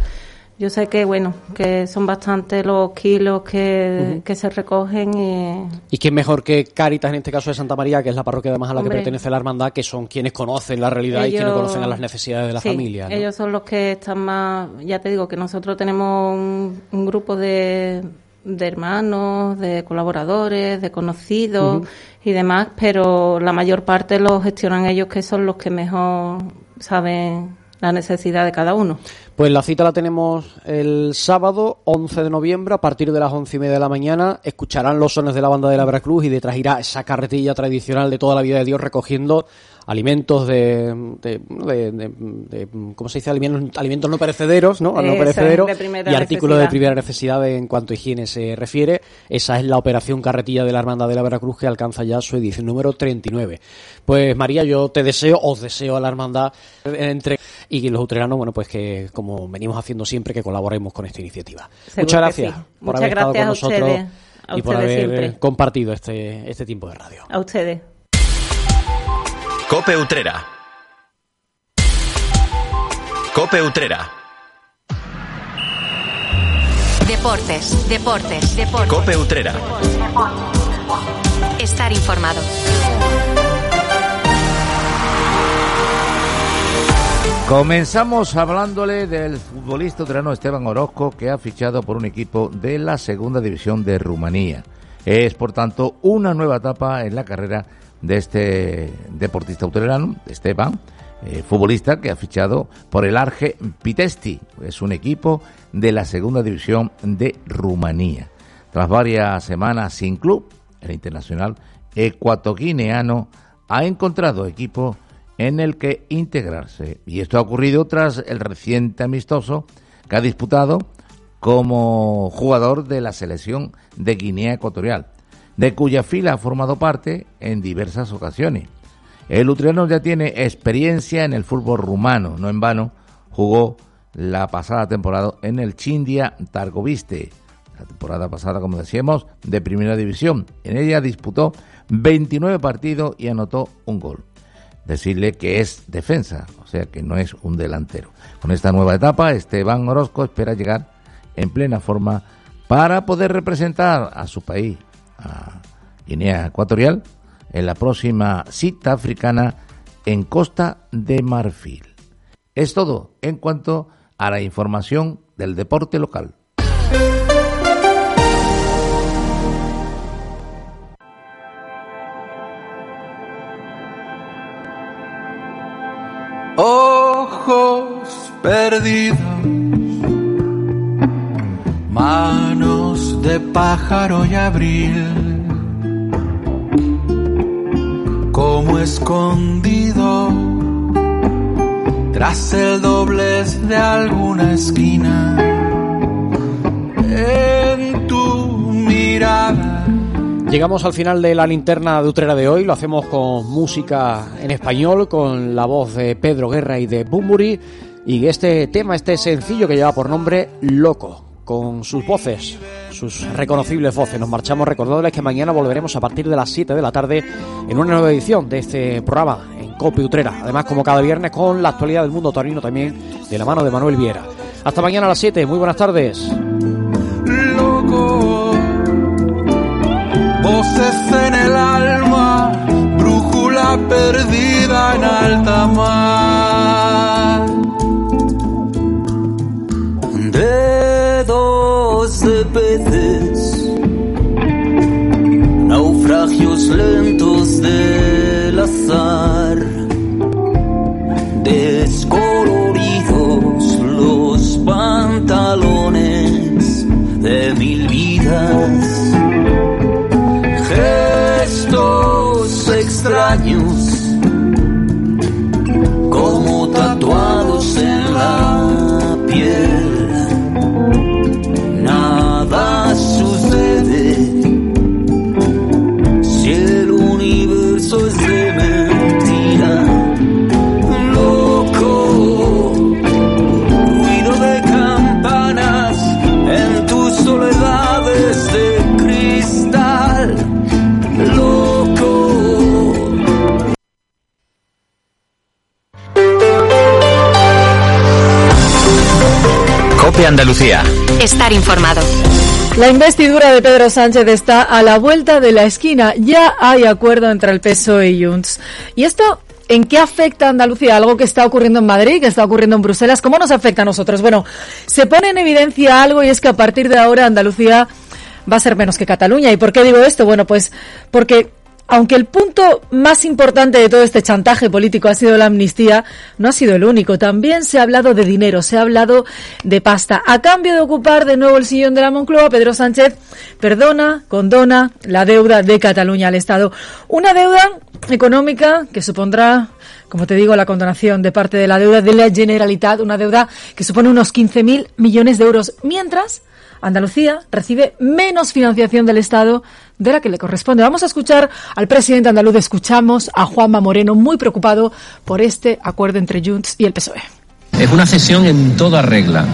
[SPEAKER 22] Yo sé que, bueno, que son bastantes los kilos que, que se recogen y...
[SPEAKER 5] Y quién mejor que Cáritas, en este caso de Santa María, que es la parroquia además a la que pertenece la hermandad, que son quienes conocen la realidad y quienes conocen a las necesidades de la
[SPEAKER 22] sí,
[SPEAKER 5] familia. ¿no?
[SPEAKER 22] Ellos son los que están más. Ya te digo que nosotros tenemos un, un grupo de, de hermanos, de colaboradores, de conocidos y demás, pero la mayor parte lo gestionan ellos, que son los que mejor saben la necesidad de cada uno.
[SPEAKER 5] Pues la cita la tenemos el sábado 11 de noviembre a partir de las once y media de la mañana. Escucharán los sones de la banda de la Veracruz y detrás irá esa carretilla tradicional de toda la vida de Dios recogiendo alimentos de, de, de- de- de- ¿cómo se dice? Alimentos, alimentos no perecederos, ¿no? No perecederos y artículos de primera necesidad en cuanto a higiene se refiere. Esa es la operación carretilla de la Hermandad de la Veracruz que alcanza ya su edición número 39. Pues María, yo te deseo, os deseo a la Hermandad entre y los utreranos, bueno, pues que como venimos haciendo siempre, que colaboremos con esta iniciativa.
[SPEAKER 22] Seguro
[SPEAKER 5] Muchas gracias
[SPEAKER 22] sí.
[SPEAKER 5] por
[SPEAKER 22] Muchas
[SPEAKER 5] haber estado con nosotros
[SPEAKER 22] ustedes,
[SPEAKER 5] y por haber
[SPEAKER 22] siempre.
[SPEAKER 5] compartido este, este tiempo de radio.
[SPEAKER 22] A ustedes.
[SPEAKER 3] Cope Utrera. Cope Utrera.
[SPEAKER 23] Deportes, deportes, deportes.
[SPEAKER 3] Cope Utrera.
[SPEAKER 23] Estar informado.
[SPEAKER 4] Comenzamos hablándole del futbolista utrano Esteban Orozco, que ha fichado por un equipo de la segunda división de Rumanía. Es, por tanto, una nueva etapa en la carrera de este deportista utrerano, Esteban, eh, futbolista que ha fichado por el Arge Pitesti. Es un equipo de la segunda división de Rumanía. Tras varias semanas sin club, el internacional ecuatoguineano ha encontrado equipo en el que integrarse. Y esto ha ocurrido tras el reciente amistoso que ha disputado como jugador de la selección de Guinea Ecuatorial, de cuya fila ha formado parte en diversas ocasiones. El utriano ya tiene experiencia en el fútbol rumano, no en vano jugó la pasada temporada en el Chindia Targoviste, la temporada pasada, como decíamos, de primera división. En ella disputó 29 partidos y anotó un gol. Decirle que es defensa, o sea que no es un delantero. Con esta nueva etapa, Esteban Orozco espera llegar en plena forma para poder representar a su país, a Guinea Ecuatorial, en la próxima cita africana en Costa de Marfil. Es todo en cuanto a la información del deporte local.
[SPEAKER 24] ojos perdidos, de pájaro y abril, como escondido tras el doblez de alguna esquina, en tu mirada.
[SPEAKER 5] Llegamos al final de la linterna de Utrera de hoy, lo hacemos con música en español, con la voz de Pedro Guerra y de Bumburi, y este tema, este sencillo que lleva por nombre Loco. Con sus voces, sus reconocibles voces. Nos marchamos recordándoles que mañana volveremos a partir de las 7 de la tarde en una nueva edición de este programa en Cope Utrera. Además, como cada viernes, con la actualidad del mundo torino también de la mano de Manuel Viera. Hasta mañana a las 7. Muy buenas tardes.
[SPEAKER 24] Loco, voces en el alma, brújula perdida en alta mar.
[SPEAKER 25] De peces, naufragios lentos del azar, descoloridos los pantalones de mil vidas,
[SPEAKER 3] Andalucía.
[SPEAKER 23] Estar informado.
[SPEAKER 26] La investidura de Pedro Sánchez está a la vuelta de la esquina. Ya hay acuerdo entre el PSOE y Junts. ¿Y esto en qué afecta a Andalucía? Algo que está ocurriendo en Madrid, que está ocurriendo en Bruselas. ¿Cómo nos afecta a nosotros? Bueno, se pone en evidencia algo y es que a partir de ahora Andalucía va a ser menos que Cataluña. ¿Y por qué digo esto? Bueno, pues porque aunque el punto más importante de todo este chantaje político ha sido la amnistía, no ha sido el único. También se ha hablado de dinero, se ha hablado de pasta. A cambio de ocupar de nuevo el sillón de la Moncloa, Pedro Sánchez perdona, condona la deuda de Cataluña al Estado. Una deuda económica que supondrá como te digo, la condonación de parte de la deuda de la Generalitat, una deuda que supone unos 15.000 millones de euros, mientras Andalucía recibe menos financiación del Estado de la que le corresponde. Vamos a escuchar al presidente andaluz, escuchamos a Juanma Moreno, muy preocupado por este acuerdo entre Junts y el PSOE.
[SPEAKER 27] Es una cesión en toda regla.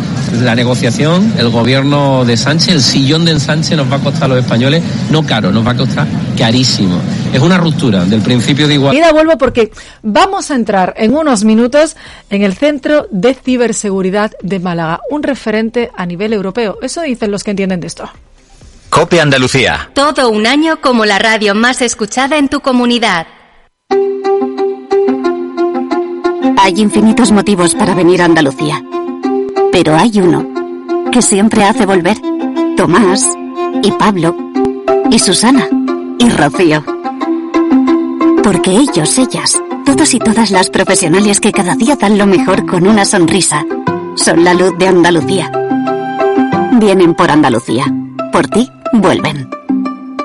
[SPEAKER 27] La negociación, el gobierno de Sánchez, el sillón de Sánchez nos va a costar a los españoles, no caro, nos va a costar carísimo. Es una ruptura del principio de igualdad.
[SPEAKER 26] Y vuelvo porque vamos a entrar en unos minutos en el Centro de Ciberseguridad de Málaga, un referente a nivel europeo. Eso dicen los que entienden de esto.
[SPEAKER 3] Cope Andalucía.
[SPEAKER 23] Todo un año como la radio más escuchada en tu comunidad.
[SPEAKER 15] Hay infinitos motivos para venir a Andalucía. Pero hay uno que siempre hace volver. Tomás y Pablo y Susana y Rocío. Porque ellos, ellas, todos y todas las profesionales que cada día dan lo mejor con una sonrisa, son la luz de Andalucía. Vienen por Andalucía. Por ti, vuelven.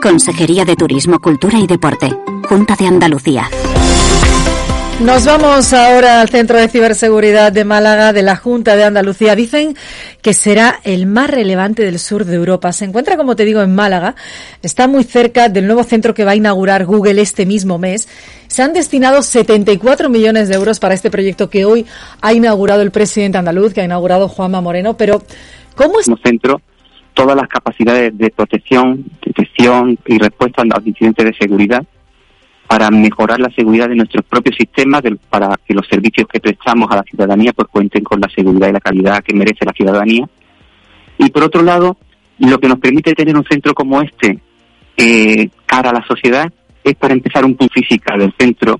[SPEAKER 15] Consejería de Turismo, Cultura y Deporte. Junta de Andalucía.
[SPEAKER 26] Nos vamos ahora al Centro de Ciberseguridad de Málaga de la Junta de Andalucía. Dicen que será el más relevante del sur de Europa. Se encuentra, como te digo, en Málaga. Está muy cerca del nuevo centro que va a inaugurar Google este mismo mes. Se han destinado 74 millones de euros para este proyecto que hoy ha inaugurado el presidente andaluz, que ha inaugurado Juanma Moreno. Pero, ¿cómo es?
[SPEAKER 28] Como centro, todas las capacidades de protección, detección y respuesta a los incidentes de seguridad para mejorar la seguridad de nuestros propios sistemas, para que los servicios que prestamos a la ciudadanía pues cuenten con la seguridad y la calidad que merece la ciudadanía. Y por otro lado, lo que nos permite tener un centro como este eh, cara a la sociedad es para empezar un punto física del centro